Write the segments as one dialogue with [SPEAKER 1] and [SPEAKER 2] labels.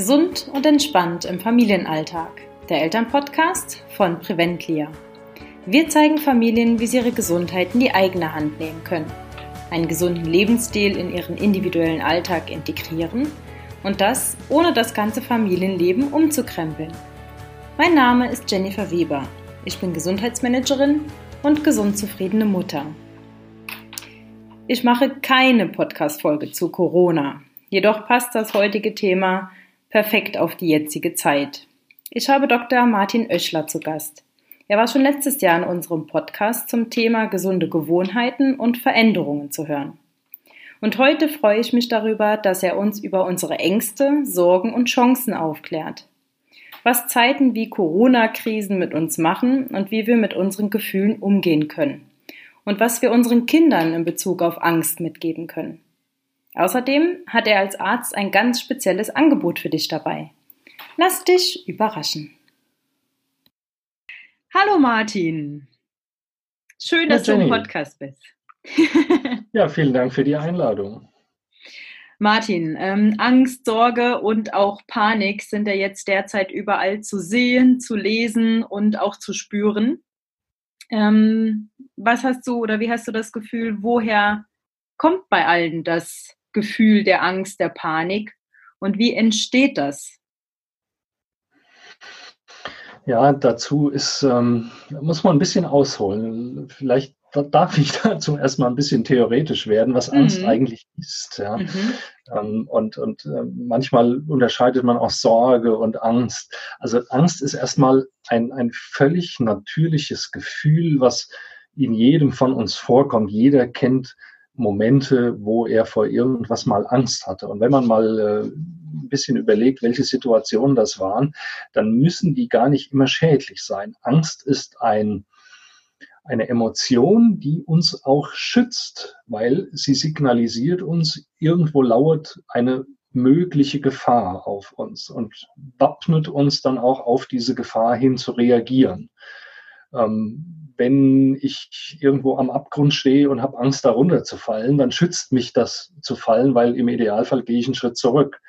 [SPEAKER 1] Gesund und entspannt im Familienalltag. Der Elternpodcast von Preventlia. Wir zeigen Familien, wie sie ihre Gesundheit in die eigene Hand nehmen können, einen gesunden Lebensstil in ihren individuellen Alltag integrieren und das ohne das ganze Familienleben umzukrempeln. Mein Name ist Jennifer Weber. Ich bin Gesundheitsmanagerin und gesund zufriedene Mutter. Ich mache keine Podcast-Folge zu Corona. Jedoch passt das heutige Thema perfekt auf die jetzige Zeit. Ich habe Dr. Martin Oeschler zu Gast. Er war schon letztes Jahr in unserem Podcast zum Thema gesunde Gewohnheiten und Veränderungen zu hören. Und heute freue ich mich darüber, dass er uns über unsere Ängste, Sorgen und Chancen aufklärt. Was Zeiten wie Corona-Krisen mit uns machen und wie wir mit unseren Gefühlen umgehen können. Und was wir unseren Kindern in Bezug auf Angst mitgeben können. Außerdem hat er als Arzt ein ganz spezielles Angebot für dich dabei. Lass dich überraschen. Hallo Martin. Schön, dass ja, du im Podcast bist.
[SPEAKER 2] ja, vielen Dank für die Einladung.
[SPEAKER 1] Martin, ähm, Angst, Sorge und auch Panik sind ja jetzt derzeit überall zu sehen, zu lesen und auch zu spüren. Ähm, was hast du oder wie hast du das Gefühl, woher kommt bei allen das Gefühl der Angst, der Panik und wie entsteht das?
[SPEAKER 2] Ja, dazu ist, ähm, muss man ein bisschen ausholen. Vielleicht darf ich dazu erstmal ein bisschen theoretisch werden, was Angst mhm. eigentlich ist. Ja? Mhm. Ähm, und und äh, manchmal unterscheidet man auch Sorge und Angst. Also Angst ist erstmal ein, ein völlig natürliches Gefühl, was in jedem von uns vorkommt. Jeder kennt Momente, wo er vor irgendwas mal Angst hatte. Und wenn man mal äh, ein bisschen überlegt, welche Situationen das waren, dann müssen die gar nicht immer schädlich sein. Angst ist ein, eine Emotion, die uns auch schützt, weil sie signalisiert uns, irgendwo lauert eine mögliche Gefahr auf uns und wappnet uns dann auch auf diese Gefahr hin zu reagieren. Ähm, wenn ich irgendwo am Abgrund stehe und habe Angst, darunter zu fallen, dann schützt mich das zu fallen, weil im Idealfall gehe ich einen Schritt zurück.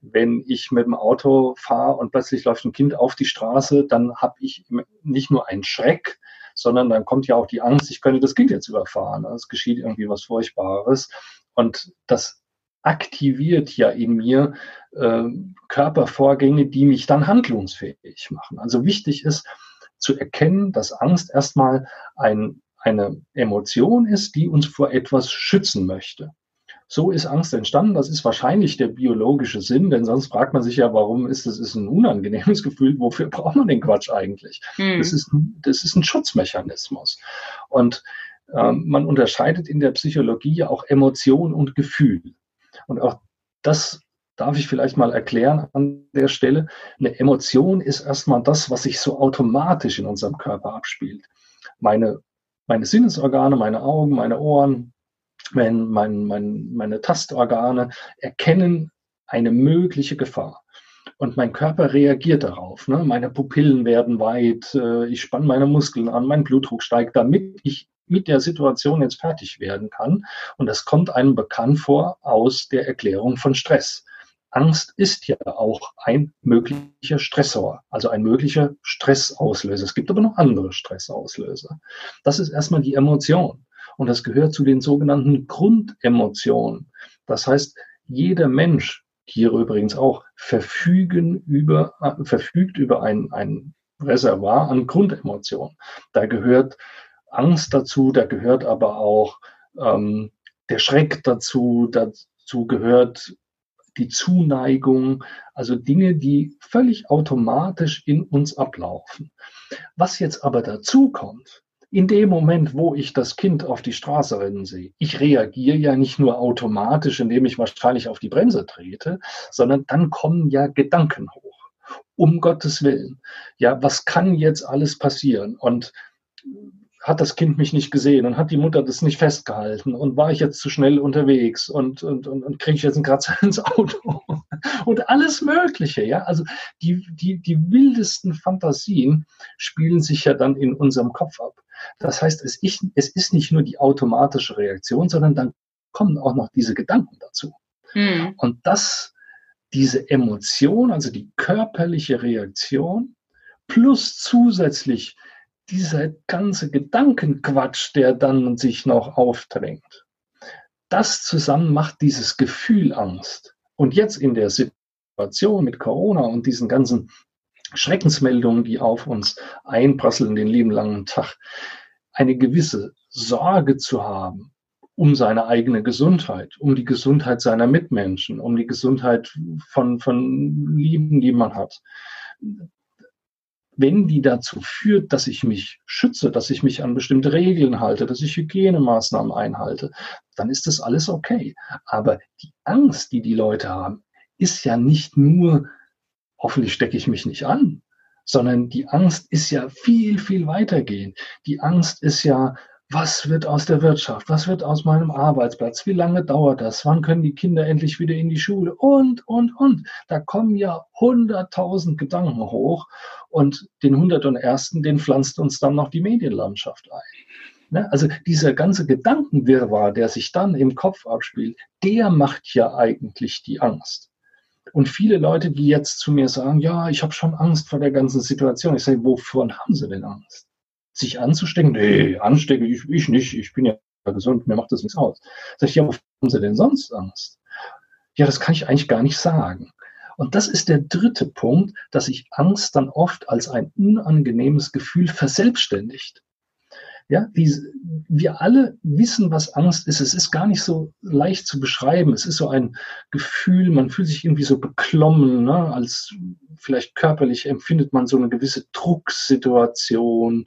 [SPEAKER 2] Wenn ich mit dem Auto fahre und plötzlich läuft ein Kind auf die Straße, dann habe ich nicht nur einen Schreck, sondern dann kommt ja auch die Angst, ich könnte das Kind jetzt überfahren. Es geschieht irgendwie was Furchtbares. Und das aktiviert ja in mir äh, Körpervorgänge, die mich dann handlungsfähig machen. Also wichtig ist, zu erkennen, dass Angst erstmal ein, eine Emotion ist, die uns vor etwas schützen möchte. So ist Angst entstanden. Das ist wahrscheinlich der biologische Sinn, denn sonst fragt man sich ja, warum ist das ist ein unangenehmes Gefühl? Wofür braucht man den Quatsch eigentlich? Hm. Das, ist, das ist ein Schutzmechanismus. Und ähm, man unterscheidet in der Psychologie ja auch Emotion und Gefühl. Und auch das darf ich vielleicht mal erklären an der Stelle. Eine Emotion ist erstmal das, was sich so automatisch in unserem Körper abspielt. Meine, meine Sinnesorgane, meine Augen, meine Ohren, mein, mein, mein, meine Tastorgane erkennen eine mögliche Gefahr. Und mein Körper reagiert darauf. Ne? Meine Pupillen werden weit, äh, ich spanne meine Muskeln an, mein Blutdruck steigt, damit ich mit der Situation jetzt fertig werden kann. Und das kommt einem bekannt vor aus der Erklärung von Stress. Angst ist ja auch ein möglicher Stressor, also ein möglicher Stressauslöser. Es gibt aber noch andere Stressauslöser. Das ist erstmal die Emotion. Und das gehört zu den sogenannten Grundemotionen. Das heißt, jeder Mensch, Tiere übrigens auch, verfügen über, äh, verfügt über ein, ein Reservoir an Grundemotionen. Da gehört Angst dazu, da gehört aber auch ähm, der Schreck dazu, dazu gehört die Zuneigung, also Dinge, die völlig automatisch in uns ablaufen. Was jetzt aber dazu kommt, in dem Moment, wo ich das Kind auf die Straße rennen sehe, ich reagiere ja nicht nur automatisch, indem ich wahrscheinlich auf die Bremse trete, sondern dann kommen ja Gedanken hoch. Um Gottes Willen. Ja, was kann jetzt alles passieren? Und hat das Kind mich nicht gesehen und hat die Mutter das nicht festgehalten und war ich jetzt zu schnell unterwegs und, und, und, und kriege ich jetzt einen Kratzer ins Auto und alles Mögliche. Ja, also die, die, die wildesten Fantasien spielen sich ja dann in unserem Kopf ab. Das heißt, es, ich, es ist nicht nur die automatische Reaktion, sondern dann kommen auch noch diese Gedanken dazu. Mhm. Und das diese Emotion, also die körperliche Reaktion, plus zusätzlich dieser ganze Gedankenquatsch, der dann sich noch aufdrängt. Das zusammen macht dieses Gefühl Angst. Und jetzt in der Situation mit Corona und diesen ganzen Schreckensmeldungen, die auf uns einprasseln den lieben langen Tag, eine gewisse Sorge zu haben um seine eigene Gesundheit, um die Gesundheit seiner Mitmenschen, um die Gesundheit von, von Lieben, die man hat. Wenn die dazu führt, dass ich mich schütze, dass ich mich an bestimmte Regeln halte, dass ich Hygienemaßnahmen einhalte, dann ist das alles okay. Aber die Angst, die die Leute haben, ist ja nicht nur, hoffentlich stecke ich mich nicht an, sondern die Angst ist ja viel, viel weitergehend. Die Angst ist ja, was wird aus der Wirtschaft? Was wird aus meinem Arbeitsplatz? Wie lange dauert das? Wann können die Kinder endlich wieder in die Schule? Und, und, und. Da kommen ja hunderttausend Gedanken hoch und den hundertundersten, den pflanzt uns dann noch die Medienlandschaft ein. Ne? Also dieser ganze Gedankenwirrwarr, der sich dann im Kopf abspielt, der macht ja eigentlich die Angst. Und viele Leute, die jetzt zu mir sagen, ja, ich habe schon Angst vor der ganzen Situation. Ich sage, wovon haben sie denn Angst? Sich anzustecken? Nee, anstecken ich, ich nicht. Ich bin ja gesund, mir macht das nichts aus. Sag ich, ja, wovon haben sie denn sonst Angst? Ja, das kann ich eigentlich gar nicht sagen. Und das ist der dritte Punkt, dass sich Angst dann oft als ein unangenehmes Gefühl verselbstständigt. Ja, die, wir alle wissen, was Angst ist. Es ist gar nicht so leicht zu beschreiben. Es ist so ein Gefühl, man fühlt sich irgendwie so beklommen, ne? als vielleicht körperlich empfindet man so eine gewisse Drucksituation.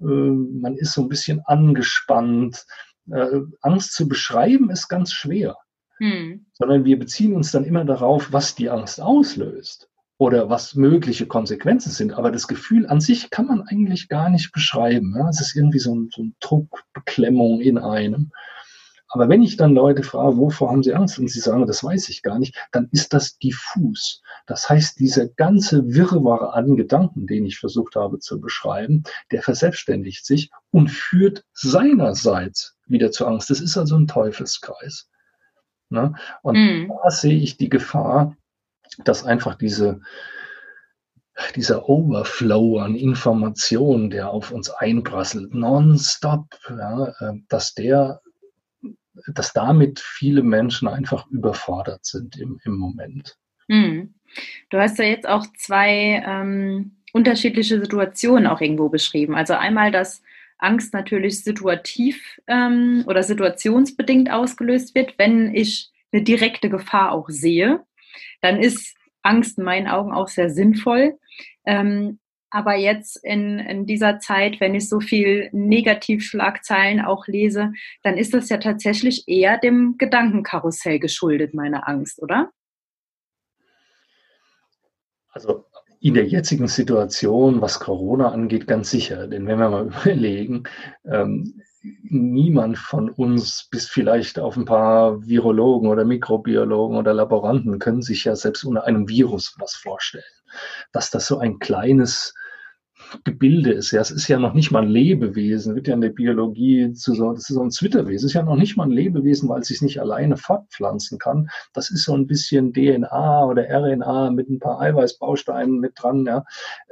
[SPEAKER 2] Äh, man ist so ein bisschen angespannt. Äh, Angst zu beschreiben ist ganz schwer. Hm. Sondern wir beziehen uns dann immer darauf, was die Angst auslöst oder was mögliche Konsequenzen sind. Aber das Gefühl an sich kann man eigentlich gar nicht beschreiben. Ja? Es ist irgendwie so ein, so ein Druck, Beklemmung in einem. Aber wenn ich dann Leute frage, wovor haben sie Angst? Und sie sagen, das weiß ich gar nicht, dann ist das diffus. Das heißt, dieser ganze Wirrwarr an Gedanken, den ich versucht habe zu beschreiben, der verselbstständigt sich und führt seinerseits wieder zur Angst. Das ist also ein Teufelskreis. Ne? Und mm. da sehe ich die Gefahr, dass einfach diese, dieser Overflow an Informationen, der auf uns einprasselt, nonstop, ja, äh, dass der, dass damit viele Menschen einfach überfordert sind im, im Moment.
[SPEAKER 1] Hm. Du hast ja jetzt auch zwei ähm, unterschiedliche Situationen auch irgendwo beschrieben. Also einmal, dass Angst natürlich situativ ähm, oder situationsbedingt ausgelöst wird, wenn ich eine direkte Gefahr auch sehe dann ist Angst in meinen Augen auch sehr sinnvoll. Ähm, aber jetzt in, in dieser Zeit, wenn ich so viel Negativschlagzeilen auch lese, dann ist das ja tatsächlich eher dem Gedankenkarussell geschuldet, meine Angst, oder?
[SPEAKER 2] Also in der jetzigen Situation, was Corona angeht, ganz sicher. Denn wenn wir mal überlegen, ähm, niemand von uns, bis vielleicht auf ein paar Virologen oder Mikrobiologen oder Laboranten, können sich ja selbst unter einem Virus was vorstellen. Dass das so ein kleines Gebilde ist. Ja, es ist ja noch nicht mal ein Lebewesen, wird ja in der Biologie zu so, das ist so ein Zwitterwesen, es ist ja noch nicht mal ein Lebewesen, weil es sich nicht alleine fortpflanzen kann. Das ist so ein bisschen DNA oder RNA mit ein paar Eiweißbausteinen mit dran, ja.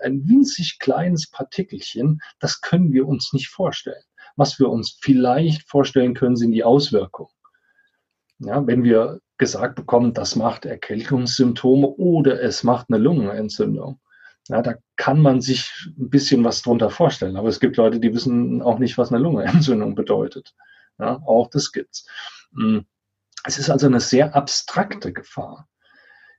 [SPEAKER 2] Ein winzig kleines Partikelchen, das können wir uns nicht vorstellen. Was wir uns vielleicht vorstellen können, sind die Auswirkungen. Ja, wenn wir gesagt bekommen, das macht Erkältungssymptome oder es macht eine Lungenentzündung. Ja, da kann man sich ein bisschen was drunter vorstellen. Aber es gibt Leute, die wissen auch nicht, was eine Lungenentzündung bedeutet. Ja, auch das gibt's. Hm. Es ist also eine sehr abstrakte Gefahr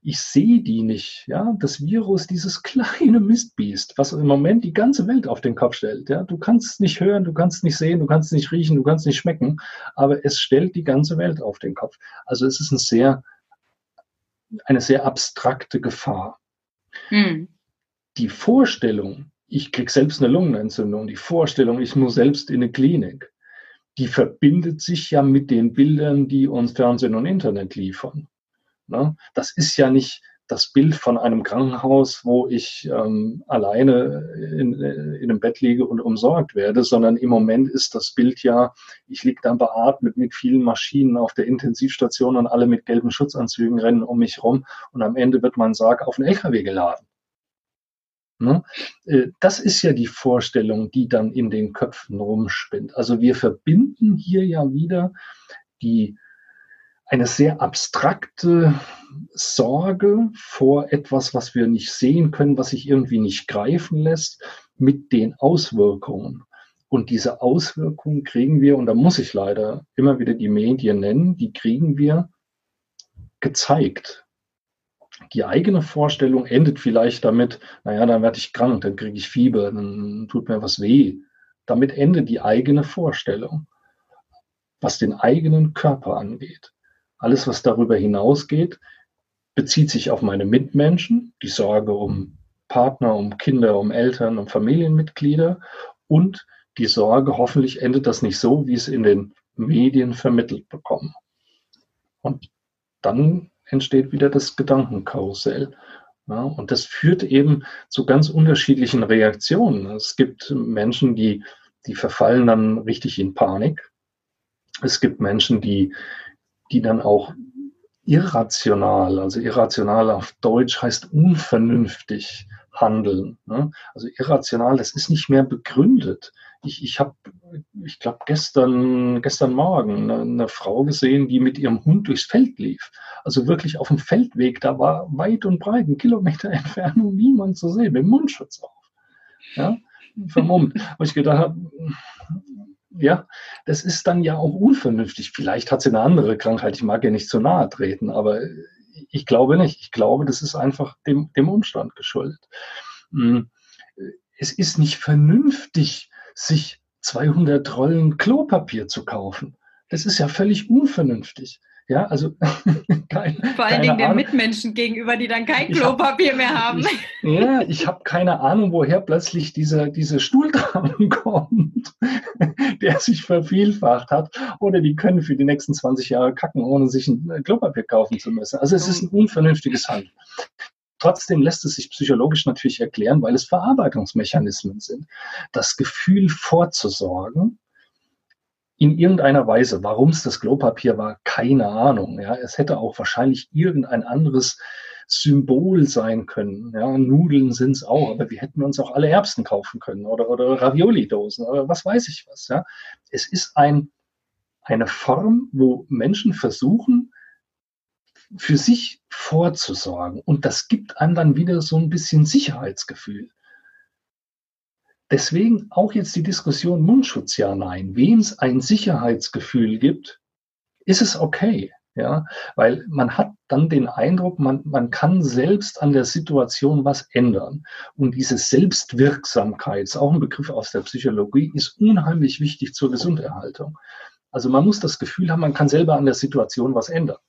[SPEAKER 2] ich sehe die nicht. Ja, das Virus, dieses kleine Mistbiest, was im Moment die ganze Welt auf den Kopf stellt. Ja, du kannst es nicht hören, du kannst es nicht sehen, du kannst es nicht riechen, du kannst es nicht schmecken, aber es stellt die ganze Welt auf den Kopf. Also es ist ein sehr, eine sehr abstrakte Gefahr. Hm. Die Vorstellung, ich krieg selbst eine Lungenentzündung, die Vorstellung, ich muss selbst in eine Klinik, die verbindet sich ja mit den Bildern, die uns Fernsehen und Internet liefern. Ne? Das ist ja nicht das Bild von einem Krankenhaus, wo ich ähm, alleine in, in einem Bett liege und umsorgt werde, sondern im Moment ist das Bild ja, ich liege da beatmet mit vielen Maschinen auf der Intensivstation und alle mit gelben Schutzanzügen rennen um mich rum und am Ende wird mein Sarg auf den LKW geladen. Ne? Äh, das ist ja die Vorstellung, die dann in den Köpfen rumspinnt. Also wir verbinden hier ja wieder die eine sehr abstrakte Sorge vor etwas, was wir nicht sehen können, was sich irgendwie nicht greifen lässt, mit den Auswirkungen. Und diese Auswirkungen kriegen wir, und da muss ich leider immer wieder die Medien nennen, die kriegen wir gezeigt. Die eigene Vorstellung endet vielleicht damit, naja, dann werde ich krank, dann kriege ich Fieber, dann tut mir was weh. Damit endet die eigene Vorstellung, was den eigenen Körper angeht. Alles, was darüber hinausgeht, bezieht sich auf meine Mitmenschen, die Sorge um Partner, um Kinder, um Eltern, um Familienmitglieder und die Sorge, hoffentlich endet das nicht so, wie es in den Medien vermittelt bekommen. Und dann entsteht wieder das Gedankenkarussell. Ja, und das führt eben zu ganz unterschiedlichen Reaktionen. Es gibt Menschen, die, die verfallen dann richtig in Panik. Es gibt Menschen, die die dann auch irrational, also irrational auf Deutsch heißt unvernünftig handeln. Ne? Also irrational, das ist nicht mehr begründet. Ich, ich habe, ich glaube, gestern, gestern Morgen eine, eine, Frau gesehen, die mit ihrem Hund durchs Feld lief. Also wirklich auf dem Feldweg, da war weit und breit, ein Kilometer Entfernung, niemand zu sehen, mit Mundschutz auf. Ja, vermummt. Und ich gedacht habe, ja, das ist dann ja auch unvernünftig. Vielleicht hat sie eine andere Krankheit. Ich mag ihr nicht zu nahe treten, aber ich glaube nicht. Ich glaube, das ist einfach dem, dem Umstand geschuldet. Hm. Es ist nicht vernünftig, sich 200 Rollen Klopapier zu kaufen. Das ist ja völlig unvernünftig. Ja, also
[SPEAKER 1] kein, vor allen Dingen den Mitmenschen gegenüber, die dann kein Klopapier hab, mehr haben.
[SPEAKER 2] Ich, ja, ich habe keine Ahnung, woher plötzlich dieser, dieser Stuhlkram kommt, der sich vervielfacht hat. Oder die können für die nächsten 20 Jahre kacken, ohne sich ein Klopapier kaufen zu müssen. Also es ist ein unvernünftiges Handeln. Trotzdem lässt es sich psychologisch natürlich erklären, weil es Verarbeitungsmechanismen sind. Das Gefühl vorzusorgen, in irgendeiner Weise. Warum es das Klopapier war, keine Ahnung. Ja, es hätte auch wahrscheinlich irgendein anderes Symbol sein können. Ja, Nudeln sind es auch, aber wir hätten uns auch alle Erbsen kaufen können oder, oder Ravioli-Dosen oder was weiß ich was. Ja. Es ist ein, eine Form, wo Menschen versuchen, für sich vorzusorgen. Und das gibt einem dann wieder so ein bisschen Sicherheitsgefühl. Deswegen auch jetzt die Diskussion Mundschutz ja, nein. Wem es ein Sicherheitsgefühl gibt, ist es okay. Ja, weil man hat dann den Eindruck, man, man kann selbst an der Situation was ändern. Und diese Selbstwirksamkeit, ist auch ein Begriff aus der Psychologie, ist unheimlich wichtig zur Gesunderhaltung. Also man muss das Gefühl haben, man kann selber an der Situation was ändern.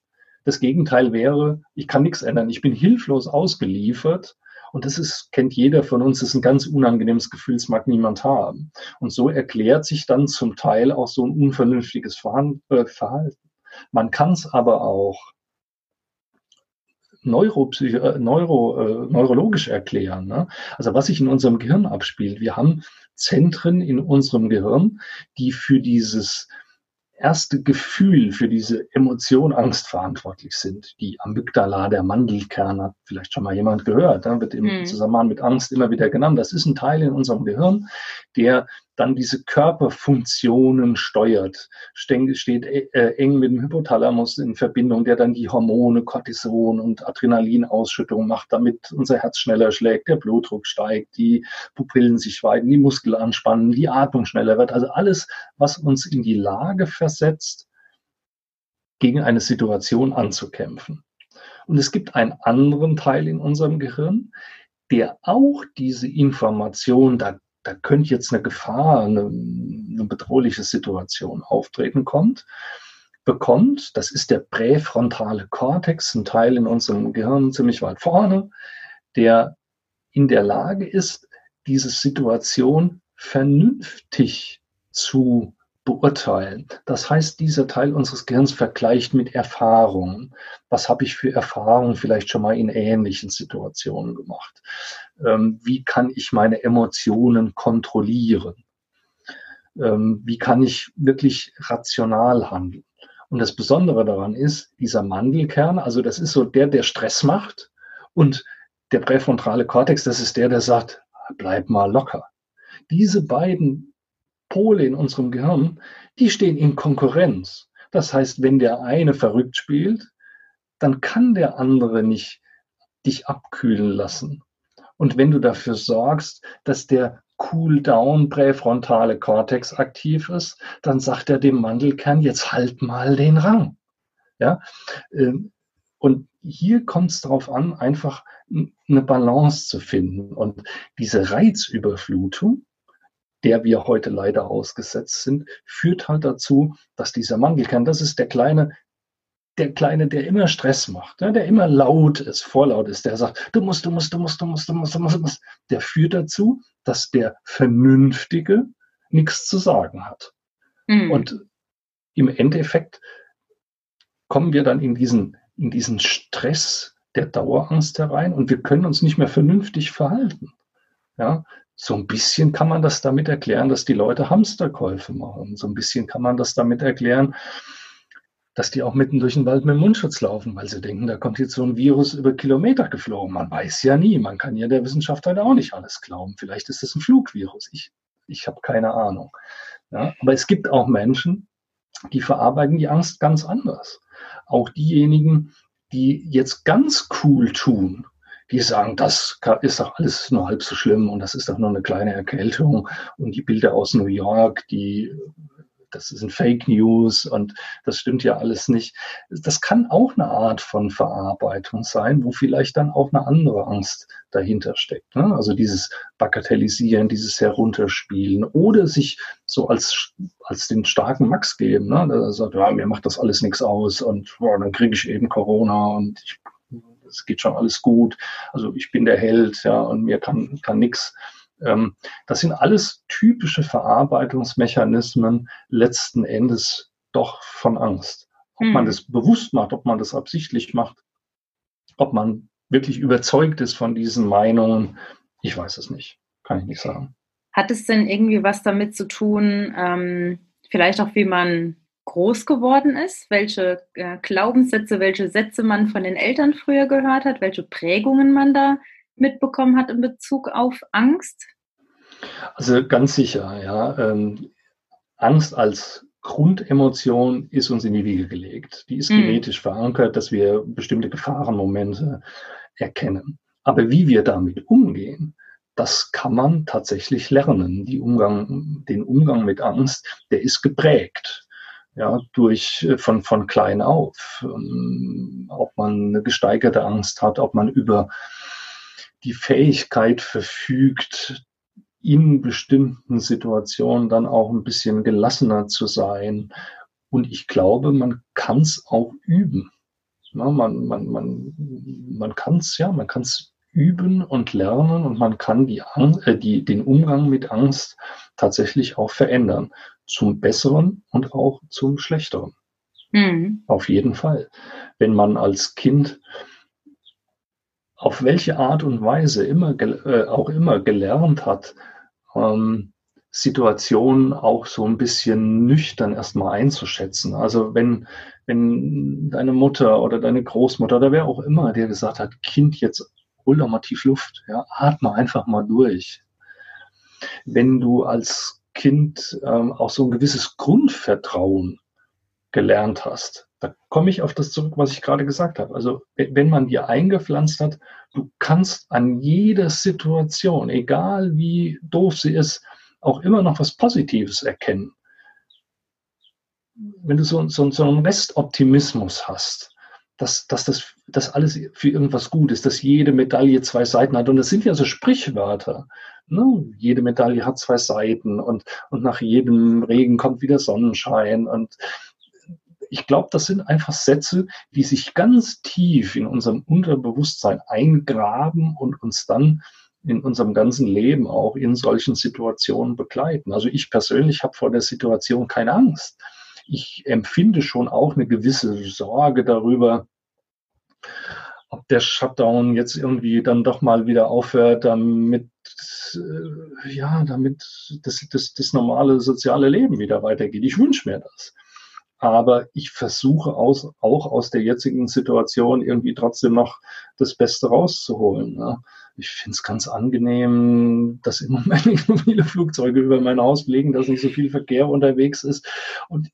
[SPEAKER 2] Das Gegenteil wäre, ich kann nichts ändern, ich bin hilflos ausgeliefert und das ist, kennt jeder von uns, das ist ein ganz unangenehmes Gefühl, das mag niemand haben. Und so erklärt sich dann zum Teil auch so ein unvernünftiges äh, Verhalten. Man kann es aber auch Neuropsych äh, Neuro, äh, neurologisch erklären. Ne? Also was sich in unserem Gehirn abspielt. Wir haben Zentren in unserem Gehirn, die für dieses erste Gefühl für diese Emotion Angst verantwortlich sind. Die Amygdala, der Mandelkern, hat vielleicht schon mal jemand gehört, ne? wird im hm. Zusammenhang mit Angst immer wieder genannt. Das ist ein Teil in unserem Gehirn, der dann diese Körperfunktionen steuert, steht äh, eng mit dem Hypothalamus in Verbindung, der dann die Hormone, Cortison und Adrenalinausschüttung macht, damit unser Herz schneller schlägt, der Blutdruck steigt, die Pupillen sich weiten, die Muskeln anspannen, die Atmung schneller wird. Also alles, was uns in die Lage versetzt, gegen eine Situation anzukämpfen. Und es gibt einen anderen Teil in unserem Gehirn, der auch diese Information, da da könnte jetzt eine Gefahr, eine, eine bedrohliche Situation auftreten kommt, bekommt, das ist der präfrontale Kortex, ein Teil in unserem Gehirn ziemlich weit vorne, der in der Lage ist, diese Situation vernünftig zu beurteilen. Das heißt, dieser Teil unseres Gehirns vergleicht mit Erfahrungen. Was habe ich für Erfahrungen vielleicht schon mal in ähnlichen Situationen gemacht? Ähm, wie kann ich meine Emotionen kontrollieren? Ähm, wie kann ich wirklich rational handeln? Und das Besondere daran ist, dieser Mandelkern, also das ist so der, der Stress macht und der präfrontale Kortex, das ist der, der sagt, bleib mal locker. Diese beiden Pole in unserem Gehirn, die stehen in Konkurrenz. Das heißt, wenn der eine verrückt spielt, dann kann der andere nicht dich abkühlen lassen. Und wenn du dafür sorgst, dass der Cool-Down präfrontale Kortex aktiv ist, dann sagt er dem Mandelkern, jetzt halt mal den Rang. Ja? Ähm, und hier kommt es darauf an, einfach eine Balance zu finden. Und diese Reizüberflutung, der wir heute leider ausgesetzt sind, führt halt dazu, dass dieser Mandelkern, das ist der kleine, der Kleine, der immer Stress macht, ne, der immer laut ist, vorlaut ist, der sagt, du musst, du musst, du musst, du musst, du musst, du musst, du musst, der führt dazu, dass der Vernünftige nichts zu sagen hat. Mhm. Und im Endeffekt kommen wir dann in diesen, in diesen Stress der Dauerangst herein und wir können uns nicht mehr vernünftig verhalten. Ja, so ein bisschen kann man das damit erklären, dass die Leute Hamsterkäufe machen. So ein bisschen kann man das damit erklären, dass die auch mitten durch den Wald mit dem Mundschutz laufen, weil sie denken, da kommt jetzt so ein Virus über Kilometer geflogen. Man weiß ja nie. Man kann ja der Wissenschaft halt auch nicht alles glauben. Vielleicht ist es ein Flugvirus. Ich, ich habe keine Ahnung. Ja, aber es gibt auch Menschen, die verarbeiten die Angst ganz anders. Auch diejenigen, die jetzt ganz cool tun, die sagen, das ist doch alles nur halb so schlimm und das ist doch nur eine kleine Erkältung. Und die Bilder aus New York, die das sind Fake News und das stimmt ja alles nicht. Das kann auch eine Art von Verarbeitung sein, wo vielleicht dann auch eine andere Angst dahinter steckt. Ne? Also dieses Bagatellisieren, dieses Herunterspielen oder sich so als, als den starken Max geben. Ne? Der sagt, ja, mir macht das alles nichts aus und boah, dann kriege ich eben Corona und ich es geht schon alles gut. Also ich bin der Held, ja, und mir kann, kann nichts. Ähm, das sind alles typische Verarbeitungsmechanismen letzten Endes doch von Angst. Ob hm. man das bewusst macht, ob man das absichtlich macht, ob man wirklich überzeugt ist von diesen Meinungen, ich weiß es nicht, kann ich nicht sagen.
[SPEAKER 1] Hat es denn irgendwie was damit zu tun, ähm, vielleicht auch wie man groß geworden ist, welche äh, Glaubenssätze, welche Sätze man von den Eltern früher gehört hat, welche Prägungen man da mitbekommen hat in Bezug auf Angst?
[SPEAKER 2] Also ganz sicher, ja. Ähm, Angst als Grundemotion ist uns in die Wiege gelegt. Die ist mhm. genetisch verankert, dass wir bestimmte Gefahrenmomente erkennen. Aber wie wir damit umgehen, das kann man tatsächlich lernen. Umgang, den Umgang mit Angst, der ist geprägt. Ja, durch, äh, von, von klein auf. Ähm, ob man eine gesteigerte Angst hat, ob man über die Fähigkeit verfügt, in bestimmten Situationen dann auch ein bisschen gelassener zu sein. Und ich glaube, man kann es auch üben. Ja, man man, man, man kann es, ja, man kann es üben und lernen und man kann die, Angst, äh, die, den Umgang mit Angst tatsächlich auch verändern. Zum Besseren und auch zum Schlechteren. Mhm. Auf jeden Fall. Wenn man als Kind auf welche Art und Weise immer, äh, auch immer gelernt hat, ähm, Situationen auch so ein bisschen nüchtern erstmal einzuschätzen. Also wenn, wenn deine Mutter oder deine Großmutter oder wer auch immer dir gesagt hat, Kind, jetzt hol doch mal tief Luft, ja, atme einfach mal durch. Wenn du als Kind ähm, auch so ein gewisses Grundvertrauen gelernt hast, da komme ich auf das zurück, was ich gerade gesagt habe. Also wenn man dir eingepflanzt hat, du kannst an jeder Situation, egal wie doof sie ist, auch immer noch was Positives erkennen. Wenn du so, so, so einen Restoptimismus hast, dass, dass das dass alles für irgendwas gut ist, dass jede Medaille zwei Seiten hat. Und das sind ja so Sprichwörter. Ne? Jede Medaille hat zwei Seiten und, und nach jedem Regen kommt wieder Sonnenschein. Und ich glaube, das sind einfach Sätze, die sich ganz tief in unserem Unterbewusstsein eingraben und uns dann in unserem ganzen Leben auch in solchen Situationen begleiten. Also ich persönlich habe vor der Situation keine Angst. Ich empfinde schon auch eine gewisse Sorge darüber, ob der Shutdown jetzt irgendwie dann doch mal wieder aufhört, damit äh, ja, damit das, das, das normale soziale Leben wieder weitergeht. Ich wünsche mir das. Aber ich versuche aus, auch aus der jetzigen Situation irgendwie trotzdem noch das Beste rauszuholen. Ne? Ich finde es ganz angenehm, dass im Moment so viele Flugzeuge über mein Haus fliegen, dass nicht so viel Verkehr unterwegs ist. Und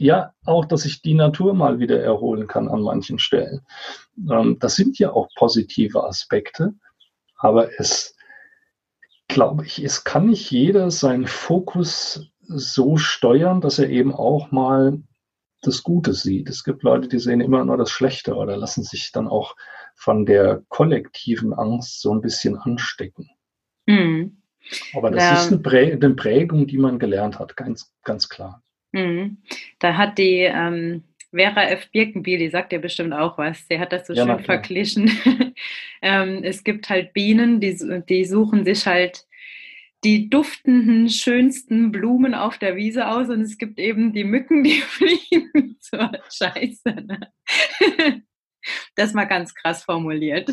[SPEAKER 2] ja, auch, dass ich die Natur mal wieder erholen kann an manchen Stellen. Ähm, das sind ja auch positive Aspekte. Aber es, glaube ich, es kann nicht jeder seinen Fokus so steuern, dass er eben auch mal das Gute sieht. Es gibt Leute, die sehen immer nur das Schlechte oder lassen sich dann auch von der kollektiven Angst so ein bisschen anstecken. Mhm. Aber das ja. ist eine, Prä eine, Prägung, die man gelernt hat, ganz, ganz klar.
[SPEAKER 1] Mhm. Da hat die ähm, Vera F. Birkenbiel, die sagt ja bestimmt auch was, sie hat das so ja, schön verglichen. ähm, es gibt halt Bienen, die, die suchen sich halt die duftenden, schönsten Blumen auf der Wiese aus und es gibt eben die Mücken, die fliegen zur Scheiße. Ne? Das mal ganz krass formuliert.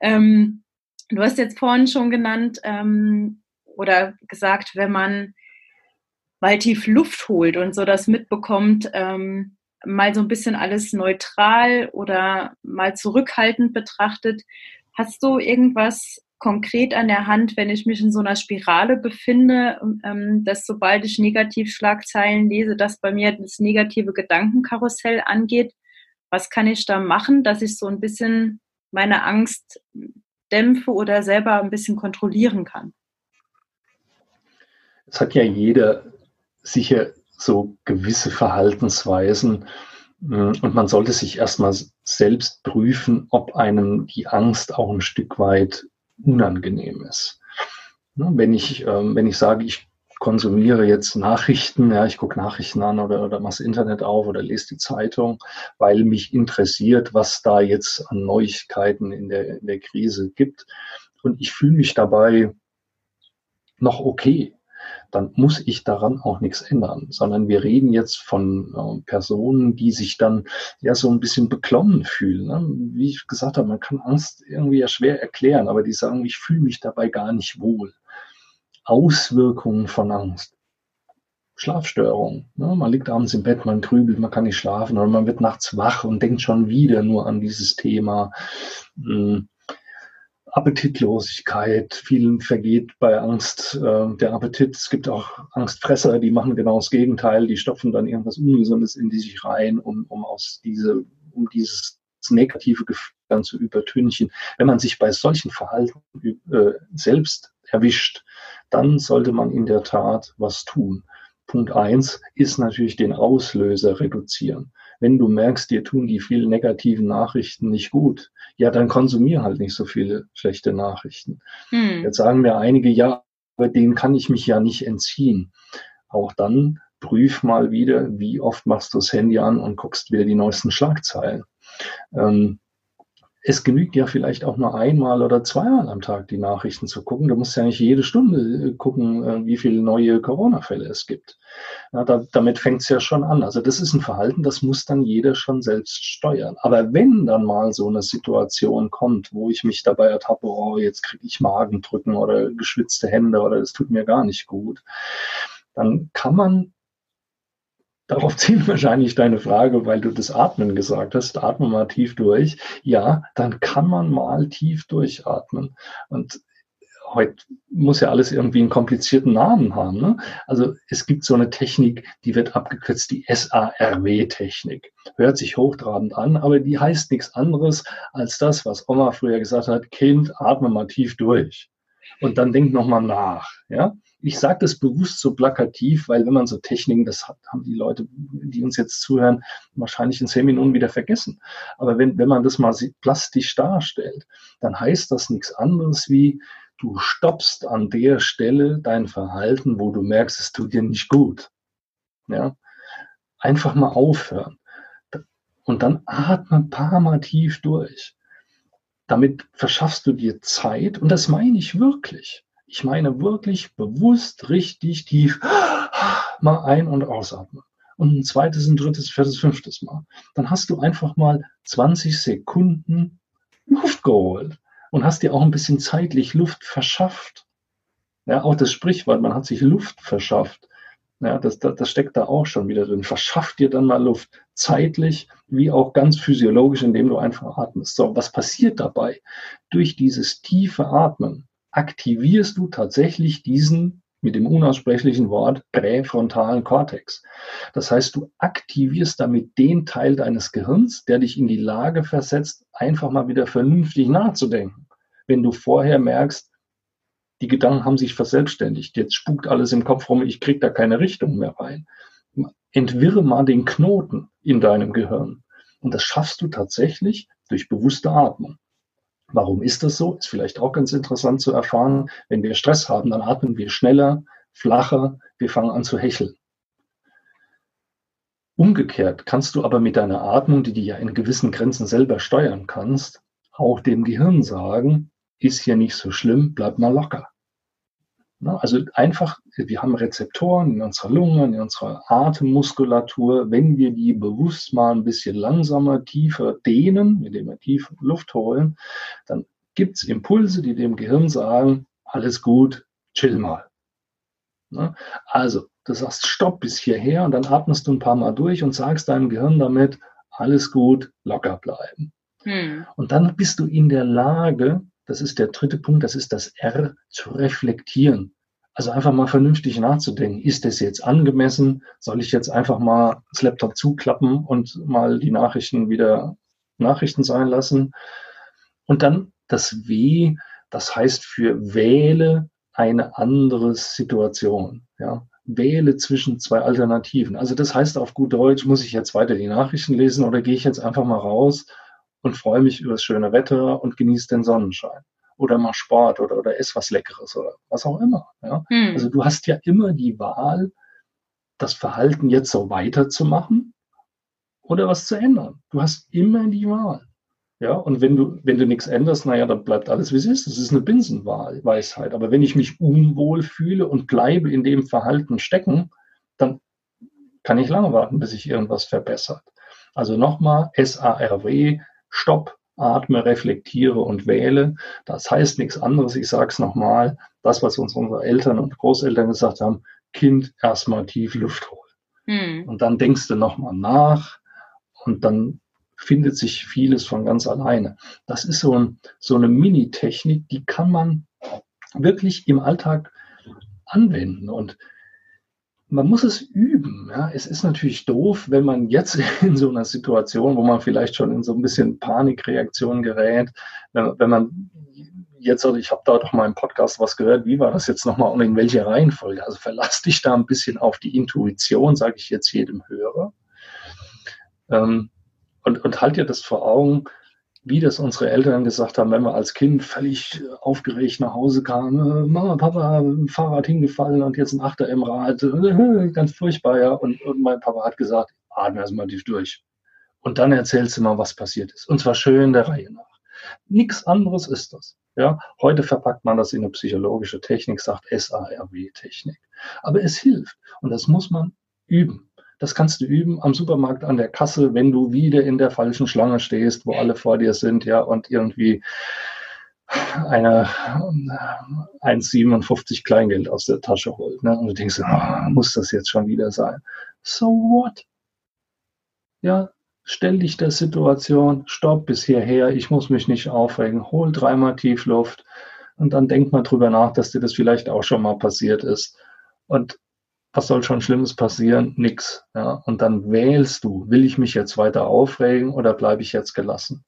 [SPEAKER 1] Ähm, du hast jetzt vorhin schon genannt ähm, oder gesagt, wenn man mal tief Luft holt und so das mitbekommt, ähm, mal so ein bisschen alles neutral oder mal zurückhaltend betrachtet. Hast du irgendwas konkret an der Hand, wenn ich mich in so einer Spirale befinde, ähm, dass sobald ich Negativschlagzeilen lese, dass bei mir das negative Gedankenkarussell angeht. Was kann ich da machen, dass ich so ein bisschen meine Angst dämpfe oder selber ein bisschen kontrollieren kann?
[SPEAKER 2] Es hat ja jeder sicher so gewisse Verhaltensweisen, hm, und man sollte sich erstmal selbst prüfen, ob einem die Angst auch ein Stück weit unangenehm ist. Ne, wenn ich, ähm, wenn ich sage, ich konsumiere jetzt Nachrichten, ja, ich gucke Nachrichten an oder, oder mache das Internet auf oder lese die Zeitung, weil mich interessiert, was da jetzt an Neuigkeiten in der, in der Krise gibt. Und ich fühle mich dabei noch okay dann muss ich daran auch nichts ändern, sondern wir reden jetzt von äh, Personen, die sich dann ja so ein bisschen beklommen fühlen. Ne? Wie ich gesagt habe, man kann Angst irgendwie ja schwer erklären, aber die sagen, ich fühle mich dabei gar nicht wohl. Auswirkungen von Angst. Schlafstörung. Ne? Man liegt abends im Bett, man grübelt, man kann nicht schlafen oder man wird nachts wach und denkt schon wieder nur an dieses Thema. Hm Appetitlosigkeit. Vielen vergeht bei Angst äh, der Appetit. Es gibt auch Angstfresser, die machen genau das Gegenteil. Die stopfen dann irgendwas Ungesundes in die sich rein, um, um aus diese, um dieses negative Gefühl dann zu übertünchen. Wenn man sich bei solchen Verhalten äh, selbst erwischt, dann sollte man in der Tat was tun. Punkt eins ist natürlich den Auslöser reduzieren. Wenn du merkst, dir tun die vielen negativen Nachrichten nicht gut, ja, dann konsumier halt nicht so viele schlechte Nachrichten. Hm. Jetzt sagen mir einige, ja, aber denen kann ich mich ja nicht entziehen. Auch dann prüf mal wieder, wie oft machst du das Handy an und guckst wieder die neuesten Schlagzeilen. Ähm, es genügt ja vielleicht auch nur einmal oder zweimal am Tag die Nachrichten zu gucken. Du musst ja nicht jede Stunde äh, gucken, äh, wie viele neue Corona-Fälle es gibt. Ja, da, damit fängt es ja schon an. Also das ist ein Verhalten, das muss dann jeder schon selbst steuern. Aber wenn dann mal so eine Situation kommt, wo ich mich dabei ertappe, oh, jetzt kriege ich Magendrücken oder geschwitzte Hände oder es tut mir gar nicht gut, dann kann man Darauf zielt wahrscheinlich deine Frage, weil du das Atmen gesagt hast. Atme mal tief durch. Ja, dann kann man mal tief durchatmen. Und heute muss ja alles irgendwie einen komplizierten Namen haben. Ne? Also es gibt so eine Technik, die wird abgekürzt, die SARW-Technik. Hört sich hochtrabend an, aber die heißt nichts anderes als das, was Oma früher gesagt hat, Kind, atme mal tief durch. Und dann denk nochmal nach. Ja? ich sage das bewusst so plakativ, weil wenn man so Techniken, das haben die Leute, die uns jetzt zuhören, wahrscheinlich in zehn Minuten wieder vergessen. Aber wenn, wenn man das mal plastisch darstellt, dann heißt das nichts anderes wie, du stoppst an der Stelle dein Verhalten, wo du merkst, es tut dir nicht gut. Ja? Einfach mal aufhören. Und dann atme ein paar Mal tief durch damit verschaffst du dir Zeit und das meine ich wirklich. Ich meine wirklich bewusst, richtig tief mal ein- und ausatmen. Und ein zweites, ein drittes, viertes, fünftes Mal. Dann hast du einfach mal 20 Sekunden Luft geholt und hast dir auch ein bisschen zeitlich Luft verschafft. Ja, auch das Sprichwort, man hat sich Luft verschafft. Ja, das, das, das steckt da auch schon wieder drin. Verschaff dir dann mal Luft. Zeitlich wie auch ganz physiologisch, indem du einfach atmest. So, was passiert dabei? Durch dieses tiefe Atmen aktivierst du tatsächlich diesen mit dem unaussprechlichen Wort präfrontalen Kortex. Das heißt, du aktivierst damit den Teil deines Gehirns, der dich in die Lage versetzt, einfach mal wieder vernünftig nachzudenken. Wenn du vorher merkst, die Gedanken haben sich verselbstständigt. Jetzt spukt alles im Kopf rum, ich krieg da keine Richtung mehr rein. Entwirre mal den Knoten in deinem Gehirn. Und das schaffst du tatsächlich durch bewusste Atmung. Warum ist das so? Ist vielleicht auch ganz interessant zu erfahren. Wenn wir Stress haben, dann atmen wir schneller, flacher, wir fangen an zu hecheln. Umgekehrt kannst du aber mit deiner Atmung, die du ja in gewissen Grenzen selber steuern kannst, auch dem Gehirn sagen, ist hier nicht so schlimm, bleib mal locker. Also einfach, wir haben Rezeptoren in unserer Lunge, in unserer Atemmuskulatur. Wenn wir die bewusst mal ein bisschen langsamer, tiefer dehnen, indem wir tief Luft holen, dann gibt es Impulse, die dem Gehirn sagen, alles gut, chill mal. Also, du sagst Stopp bis hierher und dann atmest du ein paar Mal durch und sagst deinem Gehirn damit, alles gut, locker bleiben. Hm. Und dann bist du in der Lage, das ist der dritte Punkt, das ist das R, zu reflektieren. Also einfach mal vernünftig nachzudenken. Ist das jetzt angemessen? Soll ich jetzt einfach mal das Laptop zuklappen und mal die Nachrichten wieder Nachrichten sein lassen? Und dann das W, das heißt für wähle eine andere Situation. Ja, wähle zwischen zwei Alternativen. Also das heißt auf gut Deutsch, muss ich jetzt weiter die Nachrichten lesen oder gehe ich jetzt einfach mal raus und freue mich über das schöne Wetter und genieße den Sonnenschein. Oder mach Sport oder, oder ess was Leckeres oder was auch immer. Ja? Hm. Also du hast ja immer die Wahl, das Verhalten jetzt so weiterzumachen oder was zu ändern. Du hast immer die Wahl. Ja, und wenn du, wenn du nichts änderst, naja, dann bleibt alles wie es ist. Das ist eine Binsenweisheit. Aber wenn ich mich unwohl fühle und bleibe in dem Verhalten stecken, dann kann ich lange warten, bis sich irgendwas verbessert. Also nochmal, SARW, Stopp, atme, reflektiere und wähle. Das heißt nichts anderes. Ich sage es nochmal, das, was uns unsere Eltern und Großeltern gesagt haben, Kind erstmal tief Luft holen. Hm. Und dann denkst du nochmal nach und dann findet sich vieles von ganz alleine. Das ist so, ein, so eine Mini-Technik, die kann man wirklich im Alltag anwenden. Und man muss es üben. Ja. Es ist natürlich doof, wenn man jetzt in so einer Situation, wo man vielleicht schon in so ein bisschen Panikreaktion gerät, wenn, wenn man jetzt, ich habe da doch mal im Podcast was gehört, wie war das jetzt nochmal und in welcher Reihenfolge? Also verlass dich da ein bisschen auf die Intuition, sage ich jetzt jedem Hörer. Ähm, und, und halt dir das vor Augen, wie das unsere Eltern gesagt haben, wenn wir als Kind völlig aufgeregt nach Hause kamen, Mama, Papa, Fahrrad hingefallen und jetzt ein Achter im Rad, ganz furchtbar, ja. Und, und mein Papa hat gesagt, atme erstmal tief durch. Und dann erzählst du mal, was passiert ist. Und zwar schön der Reihe nach. Nichts anderes ist das. Ja, heute verpackt man das in eine psychologische Technik, sagt SARW-Technik. Aber es hilft. Und das muss man üben. Das kannst du üben am Supermarkt an der Kasse, wenn du wieder in der falschen Schlange stehst, wo alle vor dir sind, ja, und irgendwie eine 1,57 Kleingeld aus der Tasche holt. Ne? Und du denkst, oh, muss das jetzt schon wieder sein? So what? Ja, stell dich der Situation, stopp bis hierher, ich muss mich nicht aufregen, hol dreimal Tiefluft und dann denk mal drüber nach, dass dir das vielleicht auch schon mal passiert ist. Und was soll schon Schlimmes passieren? Nix. Ja? Und dann wählst du, will ich mich jetzt weiter aufregen oder bleibe ich jetzt gelassen?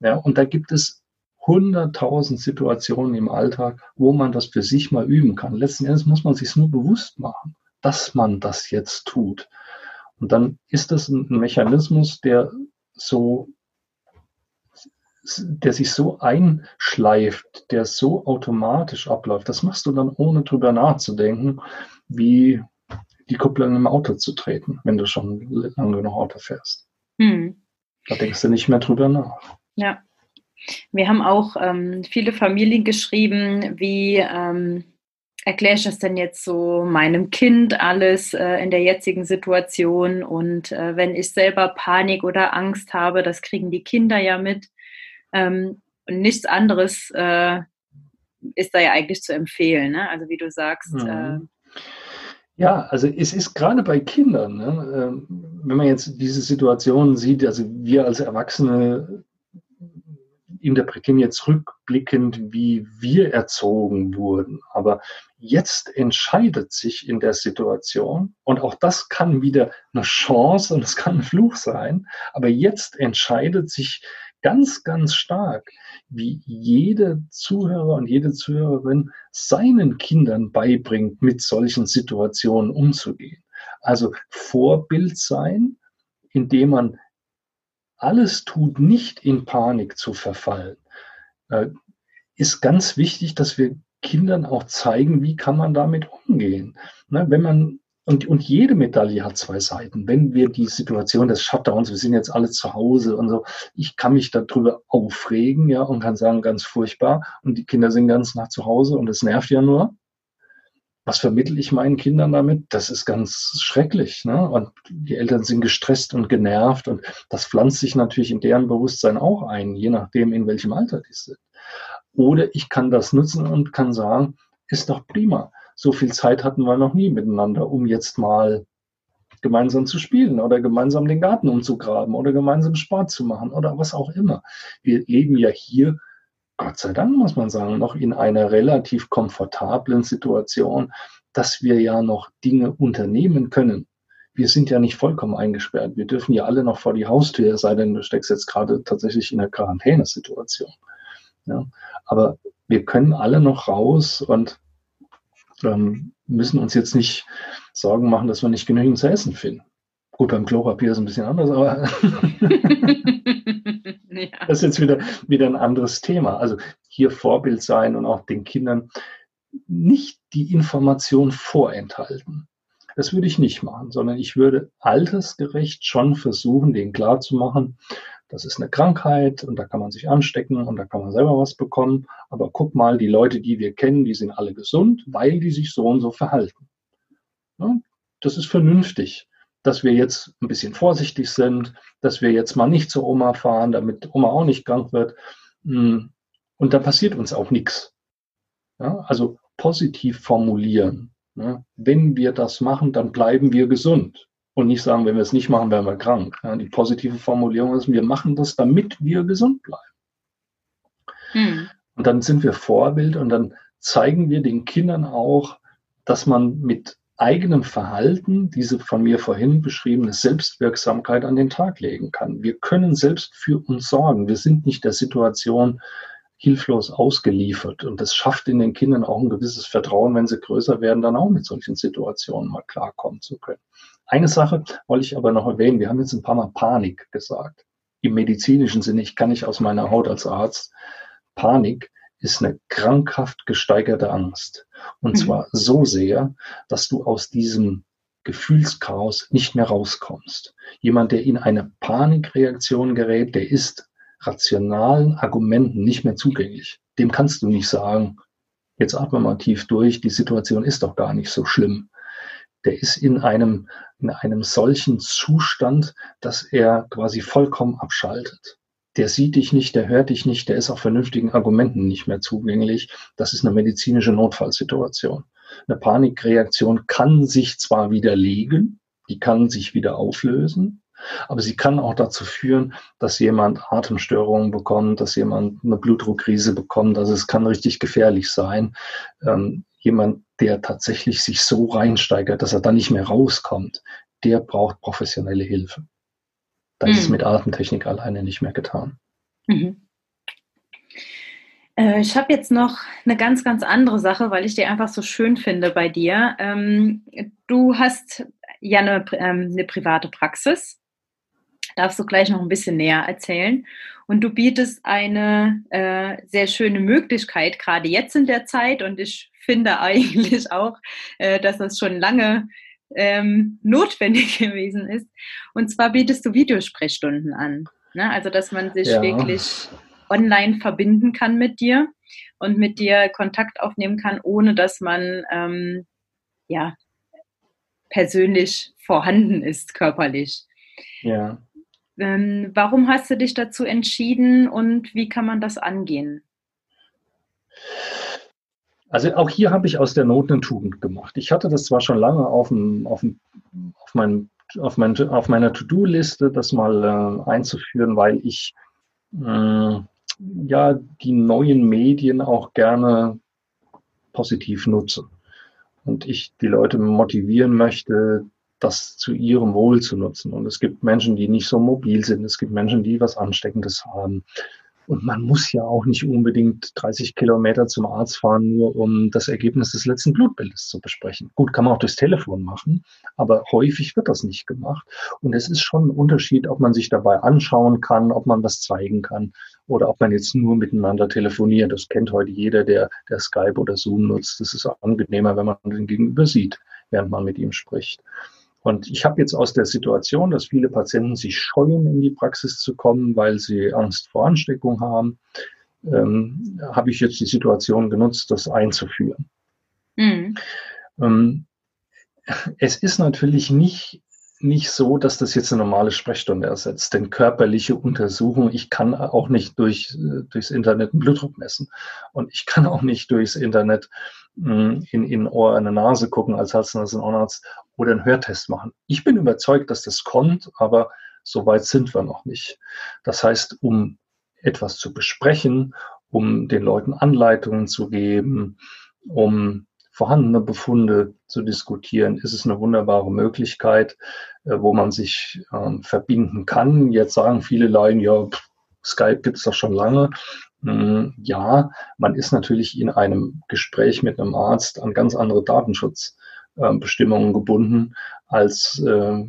[SPEAKER 2] Ja? Und da gibt es hunderttausend Situationen im Alltag, wo man das für sich mal üben kann. Letzten Endes muss man sich nur bewusst machen, dass man das jetzt tut. Und dann ist das ein Mechanismus, der so der sich so einschleift, der so automatisch abläuft, das machst du dann ohne drüber nachzudenken wie die Kupplung im Auto zu treten, wenn du schon lange genug Auto fährst. Hm. Da denkst du nicht mehr drüber nach.
[SPEAKER 1] Ja. Wir haben auch ähm, viele Familien geschrieben, wie ähm, erkläre ich das denn jetzt so meinem Kind alles äh, in der jetzigen Situation und äh, wenn ich selber Panik oder Angst habe, das kriegen die Kinder ja mit ähm, und nichts anderes äh, ist da ja eigentlich zu empfehlen. Ne? Also wie du sagst. Mhm.
[SPEAKER 2] Ja, also es ist gerade bei Kindern, ne, ähm, wenn man jetzt diese Situation sieht, also wir als Erwachsene interpretieren jetzt rückblickend, wie wir erzogen wurden. Aber jetzt entscheidet sich in der Situation, und auch das kann wieder eine Chance und es kann ein Fluch sein, aber jetzt entscheidet sich ganz, ganz stark, wie jede Zuhörer und jede Zuhörerin seinen Kindern beibringt, mit solchen Situationen umzugehen. Also Vorbild sein, indem man alles tut, nicht in Panik zu verfallen, äh, ist ganz wichtig, dass wir Kindern auch zeigen, wie kann man damit umgehen. Ne, wenn man und, und jede Medaille hat zwei Seiten. Wenn wir die Situation des Shutdowns, wir sind jetzt alle zu Hause und so, ich kann mich darüber aufregen, ja, und kann sagen, ganz furchtbar. Und die Kinder sind ganz nach zu Hause und es nervt ja nur. Was vermittel ich meinen Kindern damit? Das ist ganz schrecklich. Ne? Und die Eltern sind gestresst und genervt und das pflanzt sich natürlich in deren Bewusstsein auch ein, je nachdem, in welchem Alter die sind. Oder ich kann das nutzen und kann sagen, ist doch prima. So viel Zeit hatten wir noch nie miteinander, um jetzt mal gemeinsam zu spielen oder gemeinsam den Garten umzugraben oder gemeinsam Sport zu machen oder was auch immer. Wir leben ja hier Gott sei Dank, muss man sagen, noch in einer relativ komfortablen Situation, dass wir ja noch Dinge unternehmen können. Wir sind ja nicht vollkommen eingesperrt. Wir dürfen ja alle noch vor die Haustür, sei denn du steckst jetzt gerade tatsächlich in einer Quarantänesituation. Ja, aber wir können alle noch raus und ähm, müssen uns jetzt nicht Sorgen machen, dass wir nicht genügend zu essen finden. Gut, beim Klopapier ist es ein bisschen anders, aber Ja. Das ist jetzt wieder, wieder ein anderes Thema. Also hier Vorbild sein und auch den Kindern nicht die Information vorenthalten. Das würde ich nicht machen, sondern ich würde altersgerecht schon versuchen, denen klarzumachen, das ist eine Krankheit und da kann man sich anstecken und da kann man selber was bekommen. Aber guck mal, die Leute, die wir kennen, die sind alle gesund, weil die sich so und so verhalten. Ja, das ist vernünftig dass wir jetzt ein bisschen vorsichtig sind, dass wir jetzt mal nicht zur Oma fahren, damit Oma auch nicht krank wird. Hm. Und da passiert uns auch nichts. Ja, also positiv formulieren. Ja, wenn wir das machen, dann bleiben wir gesund. Und nicht sagen, wenn wir es nicht machen, werden wir krank. Ja, die positive Formulierung ist, wir machen das, damit wir gesund bleiben. Hm. Und dann sind wir Vorbild und dann zeigen wir den Kindern auch, dass man mit eigenem Verhalten diese von mir vorhin beschriebene Selbstwirksamkeit an den Tag legen kann. Wir können selbst für uns sorgen. Wir sind nicht der Situation hilflos ausgeliefert. Und das schafft in den Kindern auch ein gewisses Vertrauen, wenn sie größer werden, dann auch mit solchen Situationen mal klarkommen zu können. Eine Sache wollte ich aber noch erwähnen. Wir haben jetzt ein paar Mal Panik gesagt. Im medizinischen Sinne, ich kann nicht aus meiner Haut als Arzt. Panik ist eine krankhaft gesteigerte Angst. Und mhm. zwar so sehr, dass du aus diesem Gefühlschaos nicht mehr rauskommst. Jemand, der in eine Panikreaktion gerät, der ist rationalen Argumenten nicht mehr zugänglich. Dem kannst du nicht sagen, jetzt atme mal tief durch, die Situation ist doch gar nicht so schlimm. Der ist in einem, in einem solchen Zustand, dass er quasi vollkommen abschaltet der sieht dich nicht, der hört dich nicht, der ist auch vernünftigen Argumenten nicht mehr zugänglich. Das ist eine medizinische Notfallsituation. Eine Panikreaktion kann sich zwar widerlegen, die kann sich wieder auflösen, aber sie kann auch dazu führen, dass jemand Atemstörungen bekommt, dass jemand eine Blutdruckkrise bekommt. Also es kann richtig gefährlich sein. Ähm, jemand, der tatsächlich sich so reinsteigert, dass er dann nicht mehr rauskommt, der braucht professionelle Hilfe. Da ist es mhm. mit Atemtechnik alleine nicht mehr getan. Mhm.
[SPEAKER 1] Äh, ich habe jetzt noch eine ganz, ganz andere Sache, weil ich die einfach so schön finde bei dir. Ähm, du hast ja eine, ähm, eine private Praxis. Darfst du gleich noch ein bisschen näher erzählen. Und du bietest eine äh, sehr schöne Möglichkeit, gerade jetzt in der Zeit. Und ich finde eigentlich auch, äh, dass das schon lange ähm, notwendig gewesen ist. Und zwar bietest du Videosprechstunden an. Ne? Also, dass man sich ja. wirklich online verbinden kann mit dir und mit dir Kontakt aufnehmen kann, ohne dass man ähm, ja persönlich vorhanden ist, körperlich.
[SPEAKER 2] Ja.
[SPEAKER 1] Ähm, warum hast du dich dazu entschieden und wie kann man das angehen?
[SPEAKER 2] Also auch hier habe ich aus der Not eine Tugend gemacht. Ich hatte das zwar schon lange auf, dem, auf, dem, auf, mein, auf, mein, auf meiner To-Do-Liste, das mal äh, einzuführen, weil ich äh, ja die neuen Medien auch gerne positiv nutze. Und ich die Leute motivieren möchte, das zu ihrem Wohl zu nutzen. Und es gibt Menschen, die nicht so mobil sind. Es gibt Menschen, die was Ansteckendes haben. Und man muss ja auch nicht unbedingt 30 Kilometer zum Arzt fahren, nur um das Ergebnis des letzten Blutbildes zu besprechen. Gut, kann man auch durchs Telefon machen, aber häufig wird das nicht gemacht. Und es ist schon ein Unterschied, ob man sich dabei anschauen kann, ob man was zeigen kann oder ob man jetzt nur miteinander telefoniert. Das kennt heute jeder, der, der Skype oder Zoom nutzt. Das ist angenehmer, wenn man den Gegenüber sieht, während man mit ihm spricht. Und ich habe jetzt aus der Situation, dass viele Patienten sich scheuen, in die Praxis zu kommen, weil sie Angst vor Ansteckung haben, ähm, habe ich jetzt die Situation genutzt, das einzuführen. Mhm. Ähm, es ist natürlich nicht nicht so, dass das jetzt eine normale Sprechstunde ersetzt. Denn körperliche Untersuchung, ich kann auch nicht durch, äh, durchs Internet einen Blutdruck messen. Und ich kann auch nicht durchs Internet hm, in, in Ohr, eine Nase gucken als Hals- und Ohrenarzt oder einen Hörtest machen. Ich bin überzeugt, dass das kommt, aber so weit sind wir noch nicht. Das heißt, um etwas zu besprechen, um den Leuten Anleitungen zu geben, um vorhandene Befunde zu diskutieren, ist es eine wunderbare Möglichkeit, äh, wo man sich ähm, verbinden kann. Jetzt sagen viele Laien, ja, Skype gibt es doch schon lange. Mm, ja, man ist natürlich in einem Gespräch mit einem Arzt an ganz andere Datenschutzbestimmungen äh, gebunden als äh,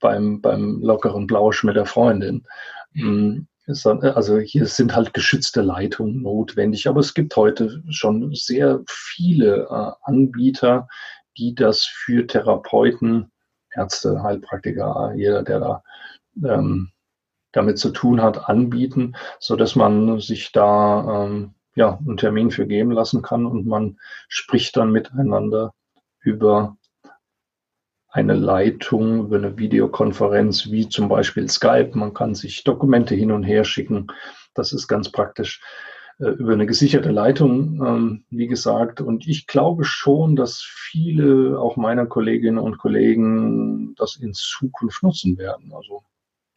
[SPEAKER 2] beim, beim lockeren Blausch mit der Freundin. Mm, also hier sind halt geschützte Leitungen notwendig, aber es gibt heute schon sehr viele äh, Anbieter, die das für Therapeuten, Ärzte, Heilpraktiker, jeder, der da ähm, damit zu tun hat, anbieten, so dass man sich da ähm, ja einen Termin für geben lassen kann und man spricht dann miteinander über eine Leitung über eine Videokonferenz wie zum Beispiel Skype. Man kann sich Dokumente hin und her schicken. Das ist ganz praktisch äh, über eine gesicherte Leitung, ähm, wie gesagt. Und ich glaube schon, dass viele auch meiner Kolleginnen und Kollegen das in Zukunft nutzen werden. Also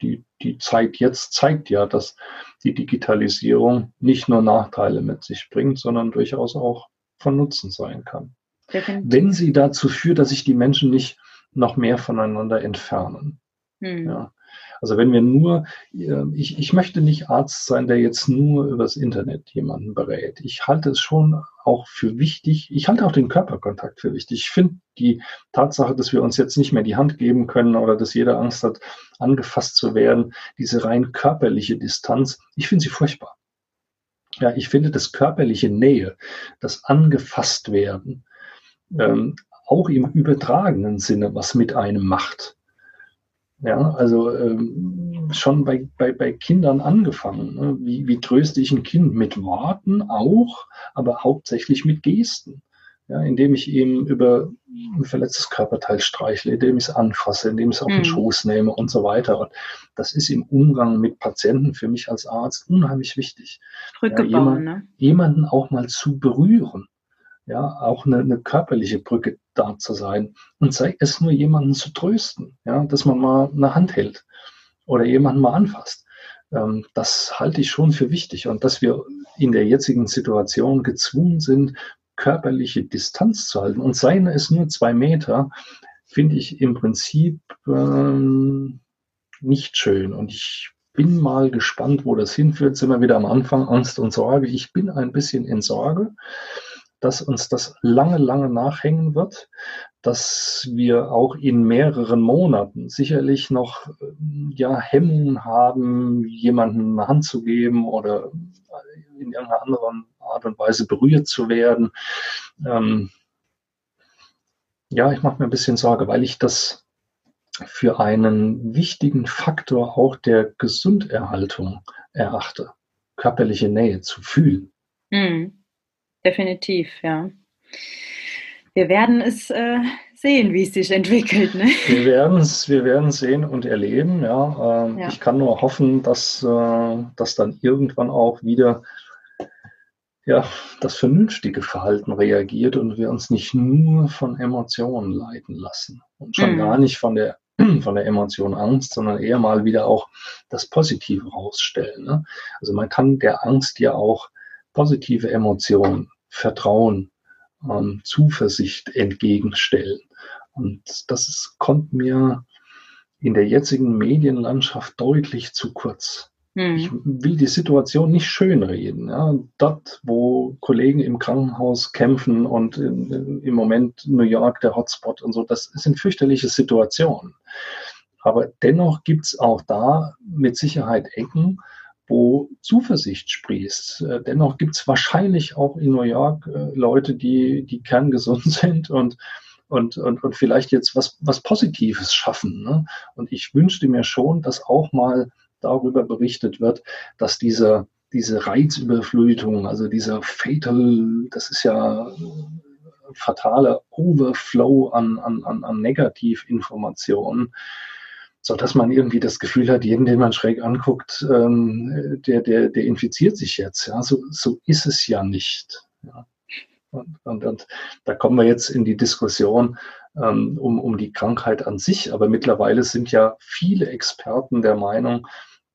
[SPEAKER 2] die, die Zeit jetzt zeigt ja, dass die Digitalisierung nicht nur Nachteile mit sich bringt, sondern durchaus auch von Nutzen sein kann. Wenn sie dazu führt, dass sich die Menschen nicht noch mehr voneinander entfernen. Hm. Ja. Also wenn wir nur, ich, ich möchte nicht Arzt sein, der jetzt nur übers Internet jemanden berät. Ich halte es schon auch für wichtig. Ich halte auch den Körperkontakt für wichtig. Ich finde die Tatsache, dass wir uns jetzt nicht mehr die Hand geben können oder dass jeder Angst hat, angefasst zu werden, diese rein körperliche Distanz, ich finde sie furchtbar. Ja, ich finde das körperliche Nähe, das angefasst werden, ähm, auch im übertragenen Sinne was mit einem macht. Ja, also ähm, schon bei, bei, bei Kindern angefangen. Ne? Wie, wie tröste ich ein Kind? Mit Worten auch, aber hauptsächlich mit Gesten. Ja, indem ich ihm über ein verletztes Körperteil streichle, indem ich es anfasse, indem ich es auf den mhm. Schoß nehme und so weiter. Und das ist im Umgang mit Patienten für mich als Arzt unheimlich wichtig.
[SPEAKER 1] Brücke ja, jemand, ne?
[SPEAKER 2] Jemanden auch mal zu berühren ja, auch eine, eine körperliche Brücke da zu sein und sei es nur jemanden zu trösten, ja, dass man mal eine Hand hält oder jemanden mal anfasst. Ähm, das halte ich schon für wichtig und dass wir in der jetzigen Situation gezwungen sind, körperliche Distanz zu halten und seien es nur zwei Meter, finde ich im Prinzip ähm, nicht schön und ich bin mal gespannt, wo das hinführt. Sind wir wieder am Anfang, Angst und Sorge. Ich bin ein bisschen in Sorge dass uns das lange, lange nachhängen wird, dass wir auch in mehreren Monaten sicherlich noch ja, Hemmungen haben, jemanden eine Hand zu geben oder in irgendeiner anderen Art und Weise berührt zu werden. Ähm, ja, ich mache mir ein bisschen Sorge, weil ich das für einen wichtigen Faktor auch der Gesunderhaltung erachte. körperliche Nähe zu fühlen.
[SPEAKER 1] Mhm. Definitiv, ja. Wir werden es äh, sehen, wie es sich entwickelt. Ne?
[SPEAKER 2] Wir werden es wir werden sehen und erleben. Ja. Ähm, ja. Ich kann nur hoffen, dass, äh, dass dann irgendwann auch wieder ja, das vernünftige Verhalten reagiert und wir uns nicht nur von Emotionen leiten lassen und schon mhm. gar nicht von der von der Emotion Angst, sondern eher mal wieder auch das Positive rausstellen. Ne? Also man kann der Angst ja auch positive Emotionen, Vertrauen, ähm, Zuversicht entgegenstellen. Und das ist, kommt mir in der jetzigen Medienlandschaft deutlich zu kurz. Hm. Ich will die Situation nicht schönreden. Ja. Dort, wo Kollegen im Krankenhaus kämpfen und in, in, im Moment New York der Hotspot und so, das sind fürchterliche Situationen. Aber dennoch gibt es auch da mit Sicherheit Ecken, wo Zuversicht sprießt. Äh, dennoch gibt es wahrscheinlich auch in New York äh, Leute, die, die kerngesund sind und, und, und, und vielleicht jetzt was, was Positives schaffen. Ne? Und ich wünschte mir schon, dass auch mal darüber berichtet wird, dass diese, diese Reizüberflutung, also dieser Fatal, das ist ja fatale Overflow an, an, an, an Negativinformationen, so dass man irgendwie das Gefühl hat, jeden, den man schräg anguckt, ähm, der, der, der infiziert sich jetzt. Ja, so, so ist es ja nicht. Ja. Und, und, und da kommen wir jetzt in die Diskussion ähm, um, um die Krankheit an sich. Aber mittlerweile sind ja viele Experten der Meinung,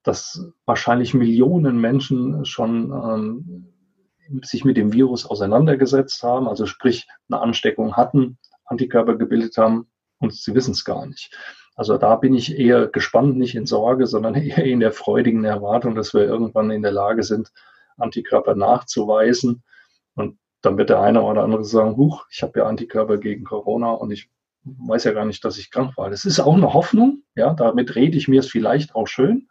[SPEAKER 2] dass wahrscheinlich Millionen Menschen schon ähm, sich mit dem Virus auseinandergesetzt haben, also sprich eine Ansteckung hatten, Antikörper gebildet haben und sie wissen es gar nicht. Also da bin ich eher gespannt, nicht in Sorge, sondern eher in der freudigen Erwartung, dass wir irgendwann in der Lage sind, Antikörper nachzuweisen. Und dann wird der eine oder andere sagen, huch, ich habe ja Antikörper gegen Corona und ich weiß ja gar nicht, dass ich krank war. Das ist auch eine Hoffnung, ja, damit rede ich mir es vielleicht auch schön.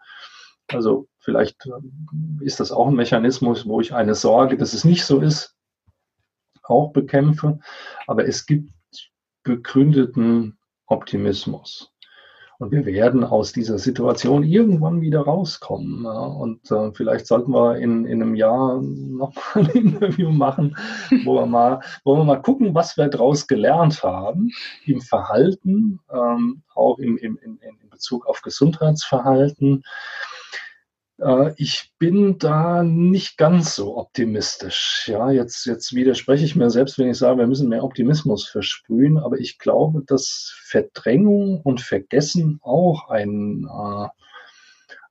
[SPEAKER 2] Also vielleicht äh, ist das auch ein Mechanismus, wo ich eine Sorge, dass es nicht so ist, auch bekämpfe. Aber es gibt begründeten Optimismus. Und wir werden aus dieser Situation irgendwann wieder rauskommen. Ja. Und äh, vielleicht sollten wir in, in einem Jahr noch mal ein Interview machen, wo wir mal, wo wir mal gucken, was wir daraus gelernt haben im Verhalten, ähm, auch im, im, in, in Bezug auf Gesundheitsverhalten. Äh, ich bin da nicht ganz so optimistisch. Ja, jetzt, jetzt widerspreche ich mir selbst, wenn ich sage, wir müssen mehr Optimismus versprühen. Aber ich glaube, dass Verdrängung und Vergessen auch ein, äh,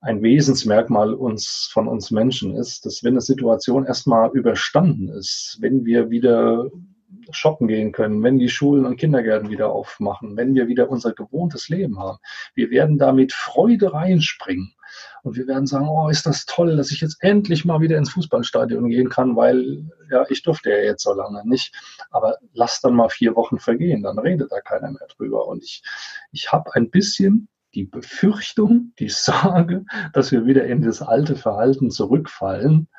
[SPEAKER 2] ein Wesensmerkmal uns, von uns Menschen ist, dass wenn eine Situation erstmal überstanden ist, wenn wir wieder shoppen gehen können, wenn die Schulen und Kindergärten wieder aufmachen, wenn wir wieder unser gewohntes Leben haben, wir werden da mit Freude reinspringen. Und wir werden sagen, oh, ist das toll, dass ich jetzt endlich mal wieder ins Fußballstadion gehen kann, weil ja, ich durfte ja jetzt so lange nicht. Aber lass dann mal vier Wochen vergehen, dann redet da keiner mehr drüber. Und ich, ich habe ein bisschen die Befürchtung, die Sorge, dass wir wieder in das alte Verhalten zurückfallen.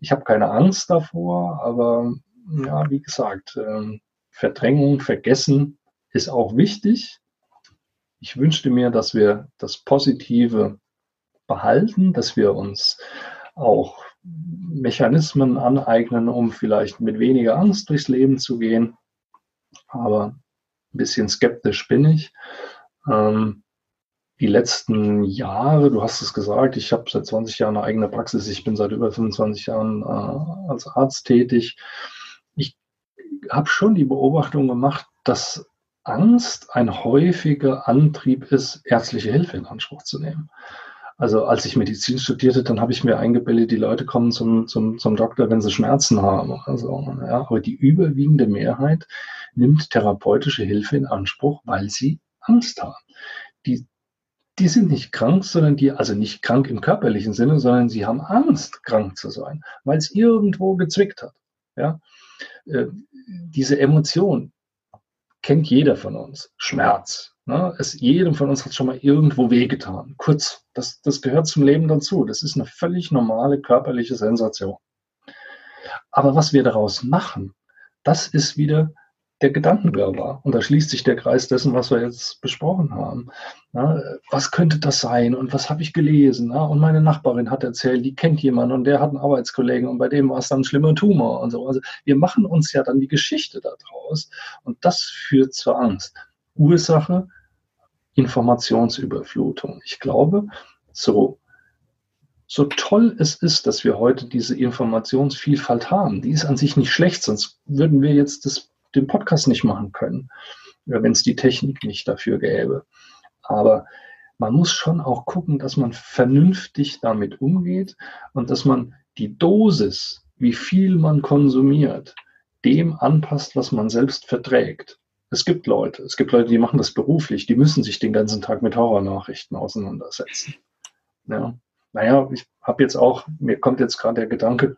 [SPEAKER 2] Ich habe keine Angst davor, aber ja, wie gesagt, ähm, Verdrängung, Vergessen ist auch wichtig. Ich wünschte mir, dass wir das Positive behalten, dass wir uns auch Mechanismen aneignen, um vielleicht mit weniger Angst durchs Leben zu gehen. Aber ein bisschen skeptisch bin ich. Ähm, die letzten Jahre, du hast es gesagt, ich habe seit 20 Jahren eine eigene Praxis, ich bin seit über 25 Jahren äh, als Arzt tätig. Habe schon die Beobachtung gemacht, dass Angst ein häufiger Antrieb ist, ärztliche Hilfe in Anspruch zu nehmen. Also als ich Medizin studierte, dann habe ich mir eingebildet, die Leute kommen zum, zum, zum Doktor, wenn sie Schmerzen haben. Also, ja, aber die überwiegende Mehrheit nimmt therapeutische Hilfe in Anspruch, weil sie Angst haben. Die, die sind nicht krank, sondern die, also nicht krank im körperlichen Sinne, sondern sie haben Angst, krank zu sein, weil es irgendwo gezwickt hat. Ja? Äh, diese Emotion kennt jeder von uns. Schmerz, Ne? Es, jedem von uns hat schon mal irgendwo wehgetan. Kurz, das, das gehört zum Leben dazu. Das ist eine völlig normale körperliche Sensation. Aber was wir daraus machen, das ist wieder der Gedankenwirrwarr. Und da schließt sich der Kreis dessen, was wir jetzt besprochen haben. Ja, was könnte das sein und was habe ich gelesen? Ja, und meine Nachbarin hat erzählt, die kennt jemanden und der hat einen Arbeitskollegen und bei dem war es dann ein schlimmer Tumor und so. Also wir machen uns ja dann die Geschichte daraus und das führt zur Angst. Ursache Informationsüberflutung. Ich glaube, so so toll es ist, dass wir heute diese Informationsvielfalt haben, die ist an sich nicht schlecht, sonst würden wir jetzt das den Podcast nicht machen können, wenn es die Technik nicht dafür gäbe. Aber man muss schon auch gucken, dass man vernünftig damit umgeht und dass man die Dosis, wie viel man konsumiert, dem anpasst, was man selbst verträgt. Es gibt Leute, es gibt Leute, die machen das beruflich, die müssen sich den ganzen Tag mit Horrornachrichten auseinandersetzen. Ja. Naja, ich habe jetzt auch, mir kommt jetzt gerade der Gedanke,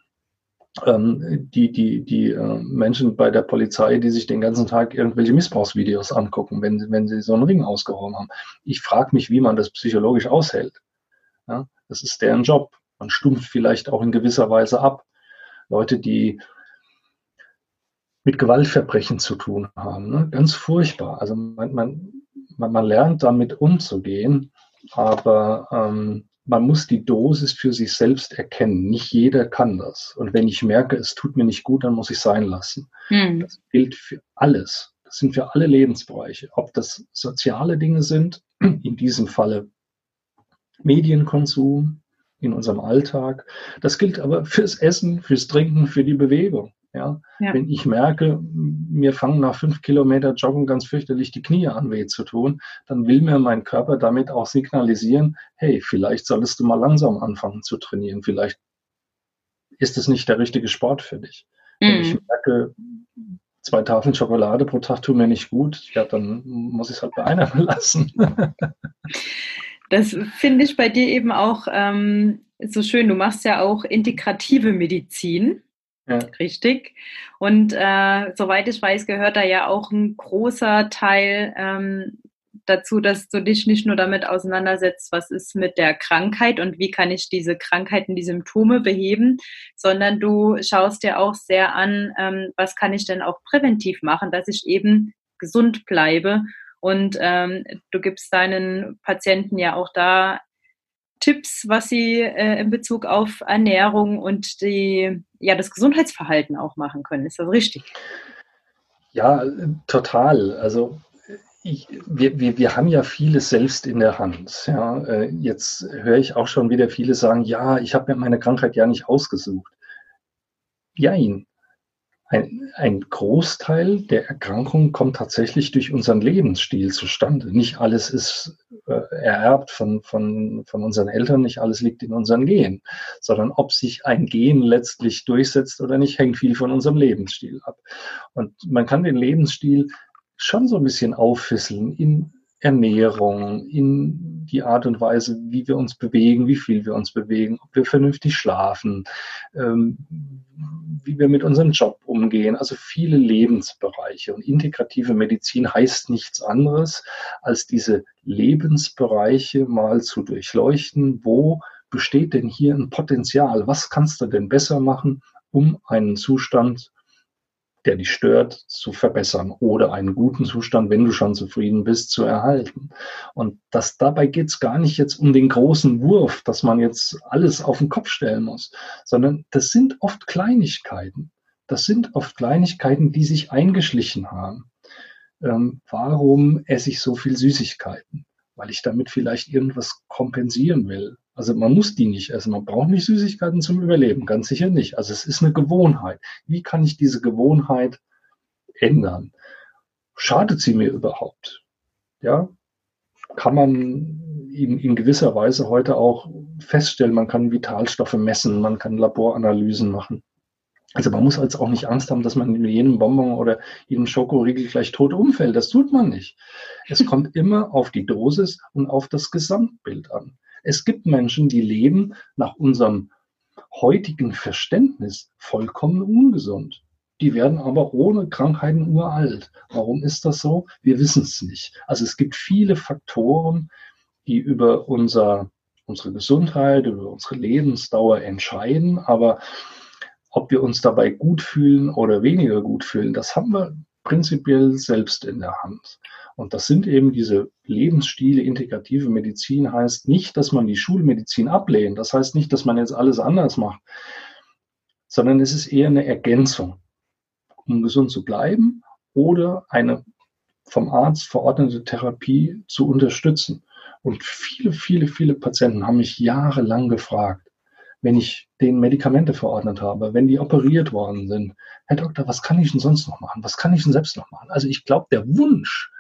[SPEAKER 2] die, die, die äh, Menschen bei der Polizei, die sich den ganzen Tag irgendwelche Missbrauchsvideos angucken, wenn, wenn sie so einen Ring ausgehoben haben. Ich frage mich, wie man das psychologisch aushält. Ja, das ist deren Job. Man stumpft vielleicht auch in gewisser Weise ab. Leute, die mit Gewaltverbrechen zu tun haben. Ne? Ganz furchtbar. Also man, man, man, man lernt damit umzugehen, aber ähm, man muss die Dosis für sich selbst erkennen. Nicht jeder kann das. Und wenn ich merke, es tut mir nicht gut, dann muss ich sein lassen. Hm. Das gilt für alles. Das sind für alle Lebensbereiche. Ob das soziale Dinge sind, in diesem Falle Medienkonsum in unserem Alltag. Das gilt aber fürs Essen, fürs Trinken, für die Bewegung. Ja? ja? Wenn ich merke, mir fangen nach fünf Kilometer Joggen ganz fürchterlich die Knie an weh zu tun, dann will mir mein Körper damit auch signalisieren, hey, vielleicht solltest du mal langsam anfangen zu trainieren. Vielleicht ist es nicht der richtige Sport für dich. Mhm. Wenn ich merke, zwei Tafeln Schokolade pro Tag tun mir nicht gut, ja, dann muss ich es halt bei einer belassen.
[SPEAKER 1] das finde ich bei dir eben auch ähm, so schön. Du machst ja auch integrative Medizin. Ja. Richtig. Und äh, soweit ich weiß, gehört da ja auch ein großer Teil ähm, dazu, dass du dich nicht nur damit auseinandersetzt, was ist mit der Krankheit und wie kann ich diese Krankheiten, die Symptome beheben, sondern du schaust dir auch sehr an, ähm, was kann ich denn auch präventiv machen, dass ich eben gesund bleibe. Und ähm, du gibst deinen Patienten ja auch da Tipps, was sie äh, in Bezug auf Ernährung und die, ja, das Gesundheitsverhalten auch machen können. Ist das richtig?
[SPEAKER 2] Ja, total. Also ich, wir, wir, wir haben ja vieles selbst in der Hand. Ja. Äh, jetzt höre ich auch schon wieder viele sagen, ja, ich habe mir meine Krankheit ja nicht ausgesucht. Jein ein, ein Großteil der Erkrankungen kommt tatsächlich durch unseren Lebensstil zustande. Nicht alles ist äh, ererbt von, von, von unseren Eltern, nicht alles liegt in unseren Genen, sondern ob sich ein Gen letztlich durchsetzt oder nicht, hängt viel von unserem Lebensstil ab. Und man kann den Lebensstil schon so ein bisschen auffisseln in Ernährung, in die Art und Weise, wie wir uns bewegen, wie viel wir uns bewegen, ob wir vernünftig schlafen, ähm, wie wir mit unserem Job umgehen, also viele Lebensbereiche. Und integrative Medizin heißt nichts anderes, als diese Lebensbereiche mal zu durchleuchten. Wo besteht denn hier ein Potenzial? Was kannst du denn besser machen, um einen Zustand der dich stört, zu verbessern oder einen guten Zustand, wenn du schon zufrieden bist, zu erhalten. Und das, dabei geht es gar nicht jetzt um den großen Wurf, dass man jetzt alles auf den Kopf stellen muss, sondern das sind oft Kleinigkeiten. Das sind oft Kleinigkeiten, die sich eingeschlichen haben. Ähm, warum esse ich so viel Süßigkeiten? Weil ich damit vielleicht irgendwas kompensieren will also man muss die nicht essen. Man braucht nicht Süßigkeiten zum Überleben, ganz sicher nicht. Also es ist eine Gewohnheit. Wie kann ich diese Gewohnheit ändern? Schadet sie mir überhaupt? Ja, kann man in, in gewisser Weise heute auch feststellen, man kann Vitalstoffe messen, man kann Laboranalysen machen. Also man muss jetzt auch nicht Angst haben, dass man in jedem Bonbon oder jedem Schokoriegel gleich tot umfällt. Das tut man nicht. Es kommt immer auf die Dosis und auf das Gesamtbild an. Es gibt Menschen, die leben nach unserem heutigen Verständnis vollkommen ungesund. Die werden aber ohne Krankheiten uralt. Warum ist das so? Wir wissen es nicht. Also es gibt viele Faktoren, die über unser, unsere Gesundheit, über unsere Lebensdauer entscheiden. Aber ob wir uns dabei gut fühlen oder weniger gut fühlen, das haben wir prinzipiell selbst in der Hand. Und das sind eben diese Lebensstile, integrative Medizin heißt nicht, dass man die Schulmedizin ablehnt. Das heißt nicht, dass man jetzt alles anders macht, sondern es ist eher eine Ergänzung, um gesund zu bleiben oder eine vom Arzt verordnete Therapie zu unterstützen. Und viele, viele, viele Patienten haben mich jahrelang gefragt, wenn ich denen Medikamente verordnet habe, wenn die operiert worden sind, Herr Doktor, was kann ich denn sonst noch machen? Was kann ich denn selbst noch machen? Also ich glaube, der Wunsch,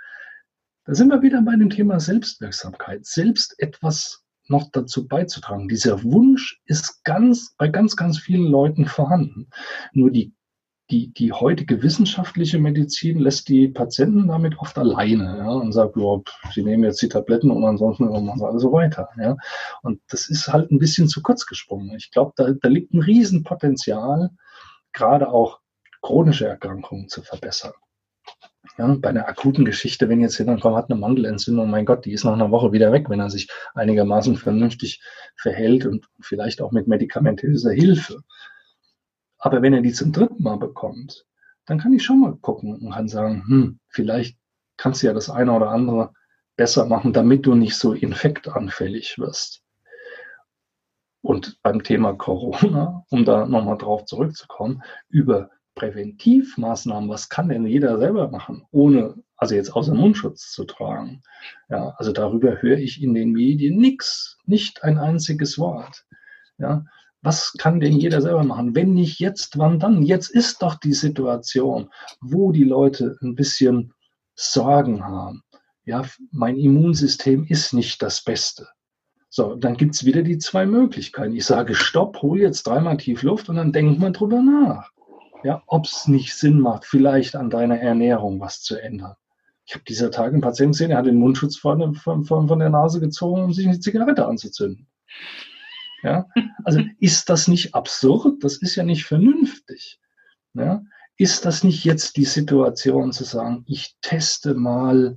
[SPEAKER 2] da sind wir wieder bei dem Thema Selbstwirksamkeit, selbst etwas noch dazu beizutragen. Dieser Wunsch ist ganz, bei ganz, ganz vielen Leuten vorhanden. Nur die die, die heutige wissenschaftliche Medizin lässt die Patienten damit oft alleine ja, und sagt, ja, sie nehmen jetzt die Tabletten und ansonsten machen sie alles so weiter. Ja. Und das ist halt ein bisschen zu kurz gesprungen. Ich glaube, da, da liegt ein Riesenpotenzial, gerade auch chronische Erkrankungen zu verbessern. Ja, bei einer akuten Geschichte, wenn jetzt jemand kommt, hat eine Mandelentzündung, mein Gott, die ist nach einer Woche wieder weg, wenn er sich einigermaßen vernünftig verhält und vielleicht auch mit medikamentöser Hilfe. Aber wenn er die zum dritten Mal bekommt, dann kann ich schon mal gucken und kann sagen, hm, vielleicht kannst du ja das eine oder andere besser machen, damit du nicht so infektanfällig wirst. Und beim Thema Corona, um da nochmal drauf zurückzukommen, über Präventivmaßnahmen, was kann denn jeder selber machen, ohne, also jetzt außer Mundschutz zu tragen? Ja, also darüber höre ich in den Medien nichts, nicht ein einziges Wort. Ja, was kann denn jeder selber machen? Wenn nicht jetzt, wann dann? Jetzt ist doch die Situation, wo die Leute ein bisschen Sorgen haben. Ja, mein Immunsystem ist nicht das Beste. So, dann gibt es wieder die zwei Möglichkeiten. Ich sage Stopp, hol jetzt dreimal tief Luft und dann denkt man drüber nach. Ja, ob es nicht Sinn macht, vielleicht an deiner Ernährung was zu ändern. Ich habe dieser Tage einen Patienten gesehen, der hat den Mundschutz von, von, von der Nase gezogen, um sich eine Zigarette anzuzünden. Ja? Also ist das nicht absurd? Das ist ja nicht vernünftig. Ja? Ist das nicht jetzt die Situation zu sagen, ich teste mal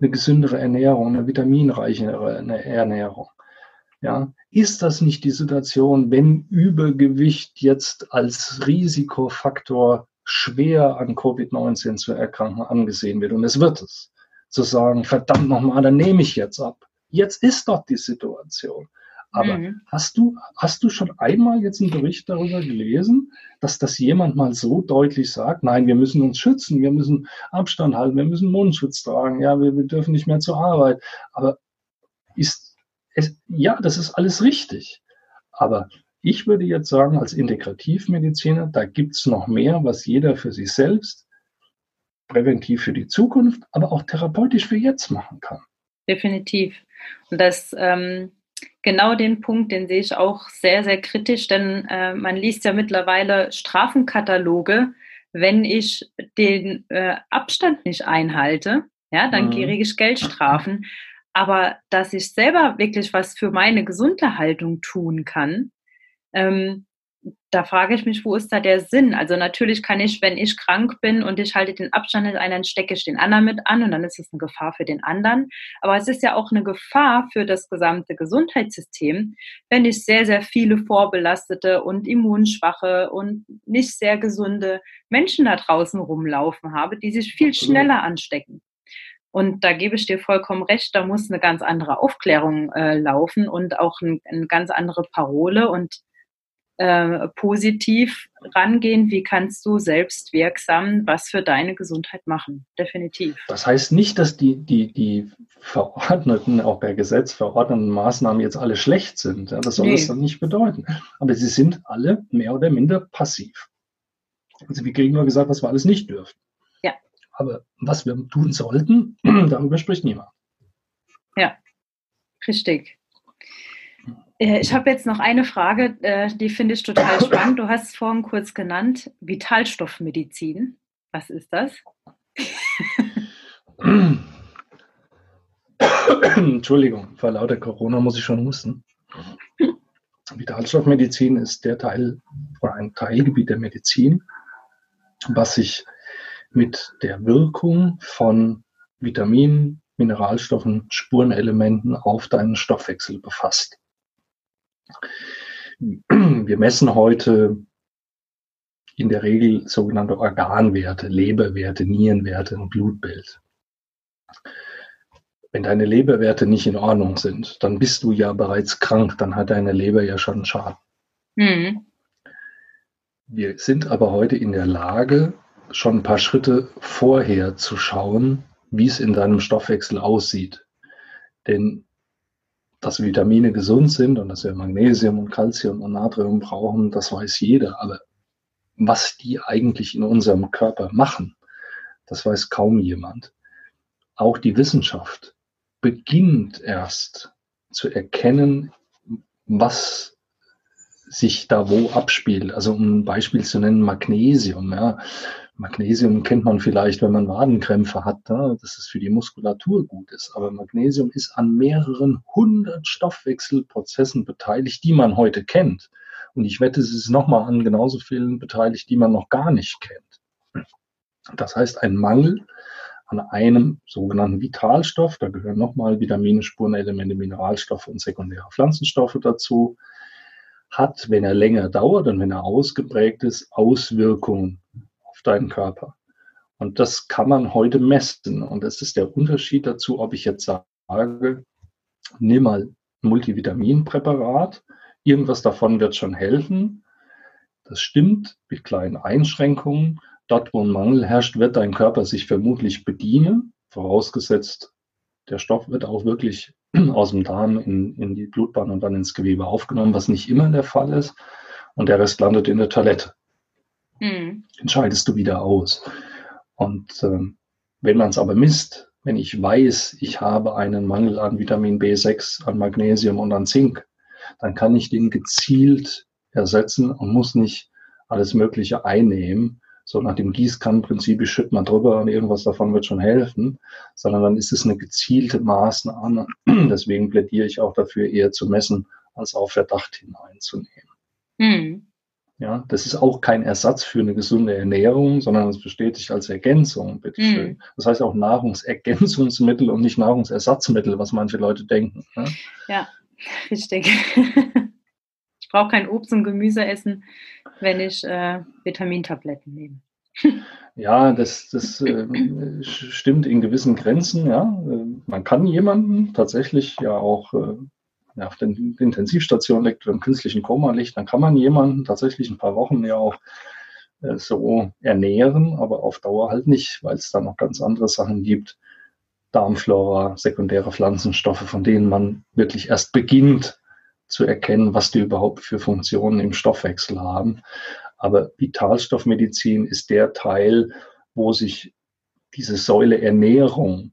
[SPEAKER 2] eine gesündere Ernährung, eine vitaminreichere Ernährung? Ja, ist das nicht die Situation, wenn Übergewicht jetzt als Risikofaktor schwer an Covid-19 zu erkranken angesehen wird? Und es wird es. Zu sagen, verdammt nochmal, dann nehme ich jetzt ab. Jetzt ist doch die Situation. Aber mhm. hast du, hast du schon einmal jetzt einen Bericht darüber gelesen, dass das jemand mal so deutlich sagt, nein, wir müssen uns schützen, wir müssen Abstand halten, wir müssen Mundschutz tragen, ja, wir, wir dürfen nicht mehr zur Arbeit. Aber ist es, ja, das ist alles richtig. Aber ich würde jetzt sagen, als Integrativmediziner, da gibt's noch mehr, was jeder für sich selbst präventiv für die Zukunft, aber auch therapeutisch für jetzt machen kann.
[SPEAKER 1] Definitiv. Und das ähm, genau den Punkt, den sehe ich auch sehr, sehr kritisch, denn äh, man liest ja mittlerweile Strafenkataloge, wenn ich den äh, Abstand nicht einhalte, ja, dann mhm. kriege ich Geldstrafen. Aber dass ich selber wirklich was für meine gesunde Haltung tun kann, ähm, da frage ich mich, wo ist da der Sinn? Also natürlich kann ich, wenn ich krank bin und ich halte den Abstand nicht ein, dann stecke ich den anderen mit an und dann ist es eine Gefahr für den anderen. Aber es ist ja auch eine Gefahr für das gesamte Gesundheitssystem, wenn ich sehr, sehr viele vorbelastete und immunschwache und nicht sehr gesunde Menschen da draußen rumlaufen habe, die sich viel schneller anstecken. Und da gebe ich dir vollkommen recht, da muss eine ganz andere Aufklärung äh, laufen und auch ein, eine ganz andere Parole. Und äh, positiv rangehen, wie kannst du selbst wirksam was für deine Gesundheit machen. Definitiv.
[SPEAKER 2] Das heißt nicht, dass die, die, die verordneten, auch per Gesetz verordneten Maßnahmen jetzt alle schlecht sind. Das soll nee. das dann nicht bedeuten. Aber sie sind alle mehr oder minder passiv. Also wir kriegen nur gesagt, was wir alles nicht dürfen. Aber was wir tun sollten, darüber spricht niemand.
[SPEAKER 1] Ja, richtig. Äh, ich habe jetzt noch eine Frage, äh, die finde ich total spannend. Du hast es vorhin kurz genannt, Vitalstoffmedizin. Was ist das?
[SPEAKER 2] Entschuldigung, vor lauter Corona muss ich schon husten. Vitalstoffmedizin ist der Teil oder ein Teilgebiet der Medizin, was sich mit der Wirkung von Vitaminen, Mineralstoffen, Spurenelementen auf deinen Stoffwechsel befasst. Wir messen heute in der Regel sogenannte Organwerte, Leberwerte, Nierenwerte und Blutbild. Wenn deine Leberwerte nicht in Ordnung sind, dann bist du ja bereits krank, dann hat deine Leber ja schon Schaden. Mhm. Wir sind aber heute in der Lage, schon ein paar Schritte vorher zu schauen, wie es in deinem Stoffwechsel aussieht. Denn dass Vitamine gesund sind und dass wir Magnesium und Calcium und Natrium brauchen, das weiß jeder. Aber was die eigentlich in unserem Körper machen, das weiß kaum jemand. Auch die Wissenschaft beginnt erst zu erkennen, was sich da wo abspielt. Also um ein Beispiel zu nennen, Magnesium. Ja. Magnesium kennt man vielleicht, wenn man Wadenkrämpfe hat, ne? dass es für die Muskulatur gut ist. Aber Magnesium ist an mehreren hundert Stoffwechselprozessen beteiligt, die man heute kennt. Und ich wette, es ist nochmal an genauso vielen beteiligt, die man noch gar nicht kennt. Das heißt, ein Mangel an einem sogenannten Vitalstoff, da gehören nochmal Vitamine, Spurenelemente, Mineralstoffe und sekundäre Pflanzenstoffe dazu, hat, wenn er länger dauert und wenn er ausgeprägt ist, Auswirkungen auf deinen Körper. Und das kann man heute messen. Und das ist der Unterschied dazu, ob ich jetzt sage, nimm mal Multivitaminpräparat, irgendwas davon wird schon helfen. Das stimmt mit kleinen Einschränkungen. Dort, wo ein Mangel herrscht, wird dein Körper sich vermutlich bedienen, vorausgesetzt, der Stoff wird auch wirklich aus dem Darm in, in die Blutbahn und dann ins Gewebe aufgenommen, was nicht immer der Fall ist. Und der Rest landet in der Toilette. Mhm. Entscheidest du wieder aus. Und ähm, wenn man es aber misst, wenn ich weiß, ich habe einen Mangel an Vitamin B6, an Magnesium und an Zink, dann kann ich den gezielt ersetzen und muss nicht alles Mögliche einnehmen, so nach dem Gießkannenprinzip, ich schütte mal drüber und irgendwas davon wird schon helfen, sondern dann ist es eine gezielte Maßnahme. Deswegen plädiere ich auch dafür, eher zu messen, als auf Verdacht hineinzunehmen. Mhm. Ja, das ist auch kein Ersatz für eine gesunde Ernährung, sondern es besteht sich als Ergänzung, bitteschön. Mhm. Das heißt auch Nahrungsergänzungsmittel und nicht Nahrungsersatzmittel, was manche Leute denken.
[SPEAKER 1] Ne? Ja, richtig. ich brauche kein Obst und Gemüse essen, wenn ich äh, Vitamintabletten nehme.
[SPEAKER 2] Ja, das, das äh, stimmt in gewissen Grenzen. Ja, äh, man kann jemanden tatsächlich ja auch äh, ja, auf der Intensivstation liegt oder im künstlichen Koma liegt, dann kann man jemanden tatsächlich ein paar Wochen ja auch äh, so ernähren, aber auf Dauer halt nicht, weil es da noch ganz andere Sachen gibt. Darmflora, sekundäre Pflanzenstoffe, von denen man wirklich erst beginnt zu erkennen, was die überhaupt für Funktionen im Stoffwechsel haben. Aber Vitalstoffmedizin ist der Teil, wo sich diese Säule Ernährung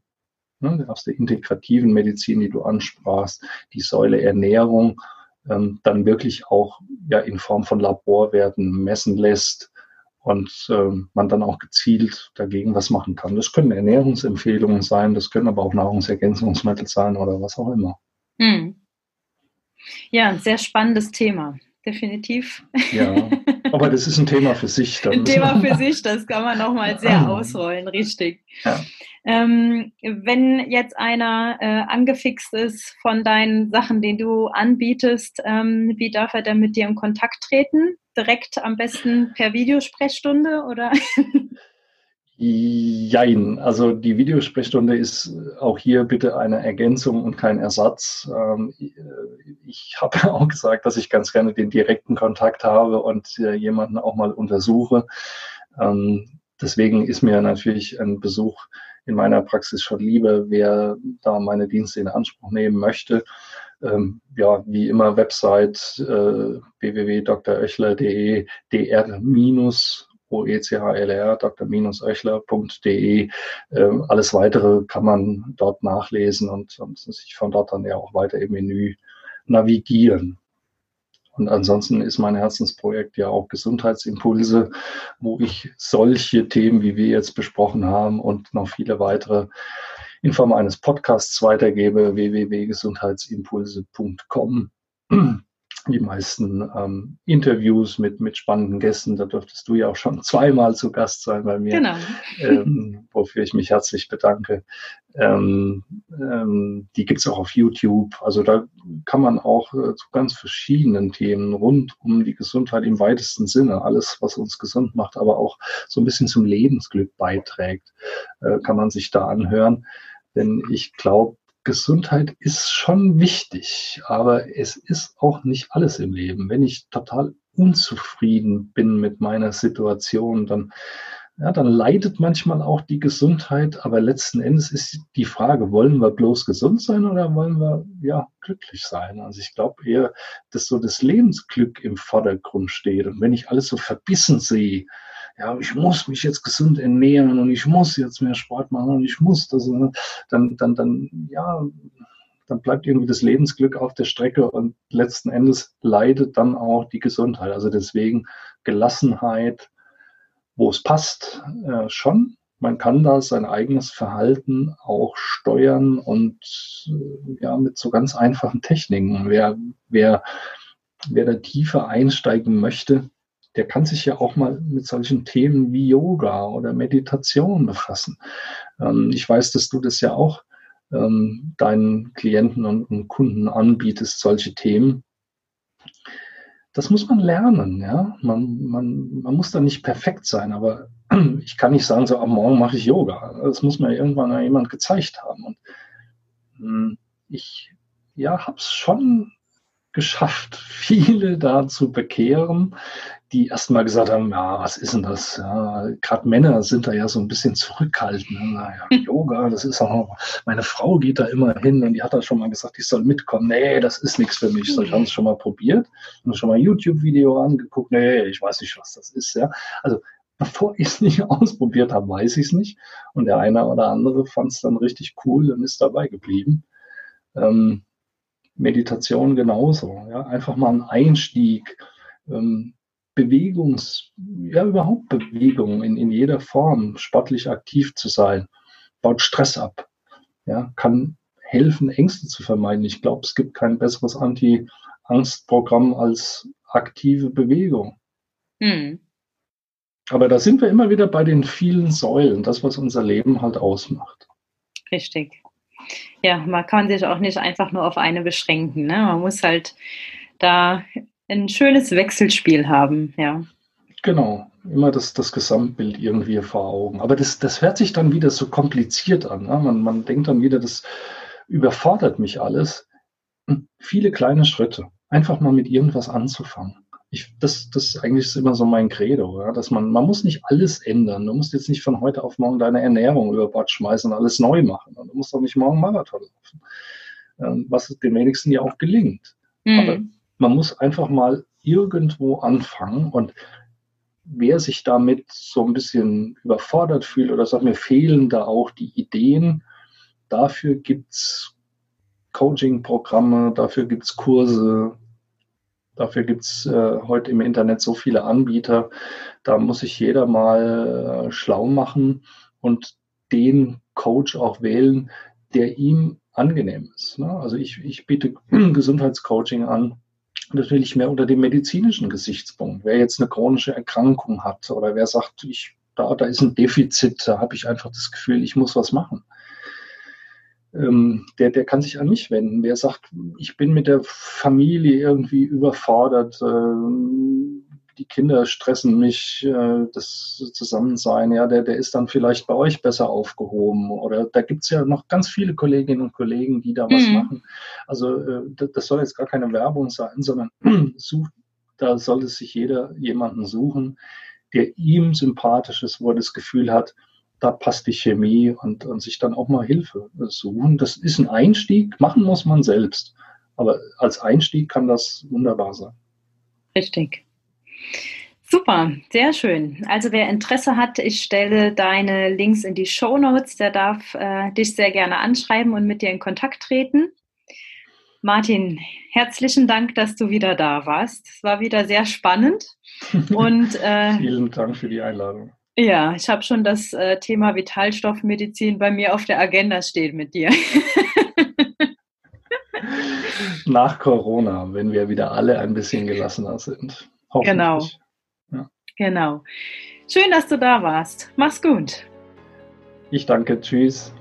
[SPEAKER 2] ne, aus der integrativen Medizin, die du ansprachst, die Säule Ernährung ähm, dann wirklich auch ja in Form von Laborwerten messen lässt und ähm, man dann auch gezielt dagegen was machen kann. Das können Ernährungsempfehlungen sein, das können aber auch Nahrungsergänzungsmittel sein oder was auch immer. Hm.
[SPEAKER 1] Ja, sehr spannendes Thema, definitiv.
[SPEAKER 2] Ja, aber das ist ein Thema für sich.
[SPEAKER 1] Dann. Ein Thema für sich, das kann man nochmal sehr ausrollen, richtig. Ja. Ähm, wenn jetzt einer äh, angefixt ist von deinen Sachen, die du anbietest, ähm, wie darf er denn mit dir in Kontakt treten? Direkt am besten per Videosprechstunde oder?
[SPEAKER 2] Jein, also die Videosprechstunde ist auch hier bitte eine Ergänzung und kein Ersatz. Ähm, ich habe auch gesagt, dass ich ganz gerne den direkten Kontakt habe und äh, jemanden auch mal untersuche. Ähm, deswegen ist mir natürlich ein Besuch in meiner Praxis schon lieber, wer da meine Dienste in Anspruch nehmen möchte. Ähm, ja, wie immer Website äh, www.dröchler.de dr- oechlr, dr-oechler.de. Ähm, alles weitere kann man dort nachlesen und, und sich von dort dann ja auch weiter im Menü navigieren. Und ansonsten ist mein Herzensprojekt ja auch Gesundheitsimpulse, wo ich solche Themen, wie wir jetzt besprochen haben und noch viele weitere in Form eines Podcasts weitergebe, www.gesundheitsimpulse.com. die meisten ähm, Interviews mit, mit spannenden Gästen. Da dürftest du ja auch schon zweimal zu Gast sein bei mir, genau. ähm, wofür ich mich herzlich bedanke. Ähm, ähm, die gibt's auch auf YouTube. Also da kann man auch äh, zu ganz verschiedenen Themen rund um die Gesundheit im weitesten Sinne, alles, was uns gesund macht, aber auch so ein bisschen zum Lebensglück beiträgt, äh, kann man sich da anhören. Denn ich glaube, Gesundheit ist schon wichtig, aber es ist auch nicht alles im Leben. Wenn ich total unzufrieden bin mit meiner Situation, dann, ja, dann leidet manchmal auch die Gesundheit. Aber letzten Endes ist die Frage, wollen wir bloß gesund sein oder wollen wir, ja, glücklich sein? Also ich glaube eher, dass so das Lebensglück im Vordergrund steht. Und wenn ich alles so verbissen sehe, ja, ich muss mich jetzt gesund ernähren und ich muss jetzt mehr Sport machen und ich muss das, dann, dann, dann, ja, dann bleibt irgendwie das Lebensglück auf der Strecke und letzten Endes leidet dann auch die Gesundheit. Also deswegen Gelassenheit, wo es passt, äh, schon. Man kann da sein eigenes Verhalten auch steuern und äh, ja, mit so ganz einfachen Techniken. Wer, wer, wer da tiefer einsteigen möchte, der kann sich ja auch mal mit solchen Themen wie Yoga oder Meditation befassen. Ähm, ich weiß, dass du das ja auch ähm, deinen Klienten und, und, Kunden anbietest, solche Themen. Das muss man lernen, ja. Man, man, man muss da nicht perfekt sein, aber ich kann nicht sagen, so ab morgen mache ich Yoga. Das muss mir irgendwann jemand gezeigt haben. Und hm, ich ja, habe es schon geschafft, viele da zu bekehren, die erstmal gesagt haben, ja, was ist denn das? Ja, Gerade Männer sind da ja so ein bisschen zurückhaltend. Ne? Naja, Yoga, das ist auch, meine Frau geht da immer hin und die hat da schon mal gesagt, ich soll mitkommen. Nee, das ist nichts für mich. So, ich habe es schon mal probiert und schon mal ein YouTube-Video angeguckt. Nee, ich weiß nicht, was das ist. Ja, also bevor ich es nicht ausprobiert habe, weiß ich es nicht. Und der eine oder andere fand es dann richtig cool und ist dabei geblieben. Ähm, Meditation genauso. Ja, einfach mal ein Einstieg. Ähm, Bewegungs, ja überhaupt Bewegung in, in jeder Form, sportlich aktiv zu sein, baut Stress ab, ja, kann helfen, Ängste zu vermeiden. Ich glaube, es gibt kein besseres Anti-Angst-Programm als aktive Bewegung. Hm. Aber da sind wir immer wieder bei den vielen Säulen, das, was unser Leben halt ausmacht.
[SPEAKER 1] Richtig. Ja, man kann sich auch nicht einfach nur auf eine beschränken. Ne? Man muss halt da ein schönes Wechselspiel haben, ja.
[SPEAKER 2] Genau, immer das, das Gesamtbild irgendwie vor Augen. Aber das, das hört sich dann wieder so kompliziert an. Ne? Man, man denkt dann wieder, das überfordert mich alles. Hm, viele kleine Schritte. Einfach mal mit irgendwas anzufangen. Ich, das, das eigentlich ist immer so mein Credo, ja? dass man, man muss nicht alles ändern. Du musst jetzt nicht von heute auf morgen deine Ernährung über Bord schmeißen und alles neu machen. Du musst doch nicht morgen Marathon laufen. Ähm, was den wenigsten ja auch gelingt. Mhm. Aber man muss einfach mal irgendwo anfangen und wer sich damit so ein bisschen überfordert fühlt oder sagt, mir fehlen da auch die Ideen, dafür gibt's Coaching-Programme, dafür gibt's Kurse, dafür gibt's äh, heute im Internet so viele Anbieter. Da muss sich jeder mal äh, schlau machen und den Coach auch wählen, der ihm angenehm ist. Ne? Also ich, ich biete Gesundheitscoaching an, natürlich mehr unter dem medizinischen Gesichtspunkt. Wer jetzt eine chronische Erkrankung hat oder wer sagt, ich, da, da ist ein Defizit, da habe ich einfach das Gefühl, ich muss was machen. Ähm, der, der kann sich an mich wenden. Wer sagt, ich bin mit der Familie irgendwie überfordert, äh, die Kinder stressen mich, äh, das Zusammensein, ja, der, der ist dann vielleicht bei euch besser aufgehoben. Oder da gibt's ja noch ganz viele Kolleginnen und Kollegen, die da was mhm. machen. Also äh, das soll jetzt gar keine Werbung sein, sondern sucht, da sollte sich jeder jemanden suchen, der ihm sympathisch ist, wo er das Gefühl hat, da passt die Chemie und, und sich dann auch mal Hilfe suchen. Das ist ein Einstieg, machen muss man selbst. Aber als Einstieg kann das wunderbar sein.
[SPEAKER 1] Richtig. Super, sehr schön. Also wer Interesse hat, ich stelle deine Links in die Show Notes. Der darf äh, dich sehr gerne anschreiben und mit dir in Kontakt treten. Martin, herzlichen Dank, dass du wieder da warst. Es war wieder sehr spannend.
[SPEAKER 2] Und, äh, Vielen Dank für die Einladung.
[SPEAKER 1] Ja, ich habe schon das äh, Thema Vitalstoffmedizin bei mir auf der Agenda stehen mit dir.
[SPEAKER 2] nach Corona, wenn wir wieder alle ein bisschen gelassener sind.
[SPEAKER 1] Genau. Ja. Genau. Schön, dass du da warst. Mach's gut.
[SPEAKER 2] Ich danke. Tschüss.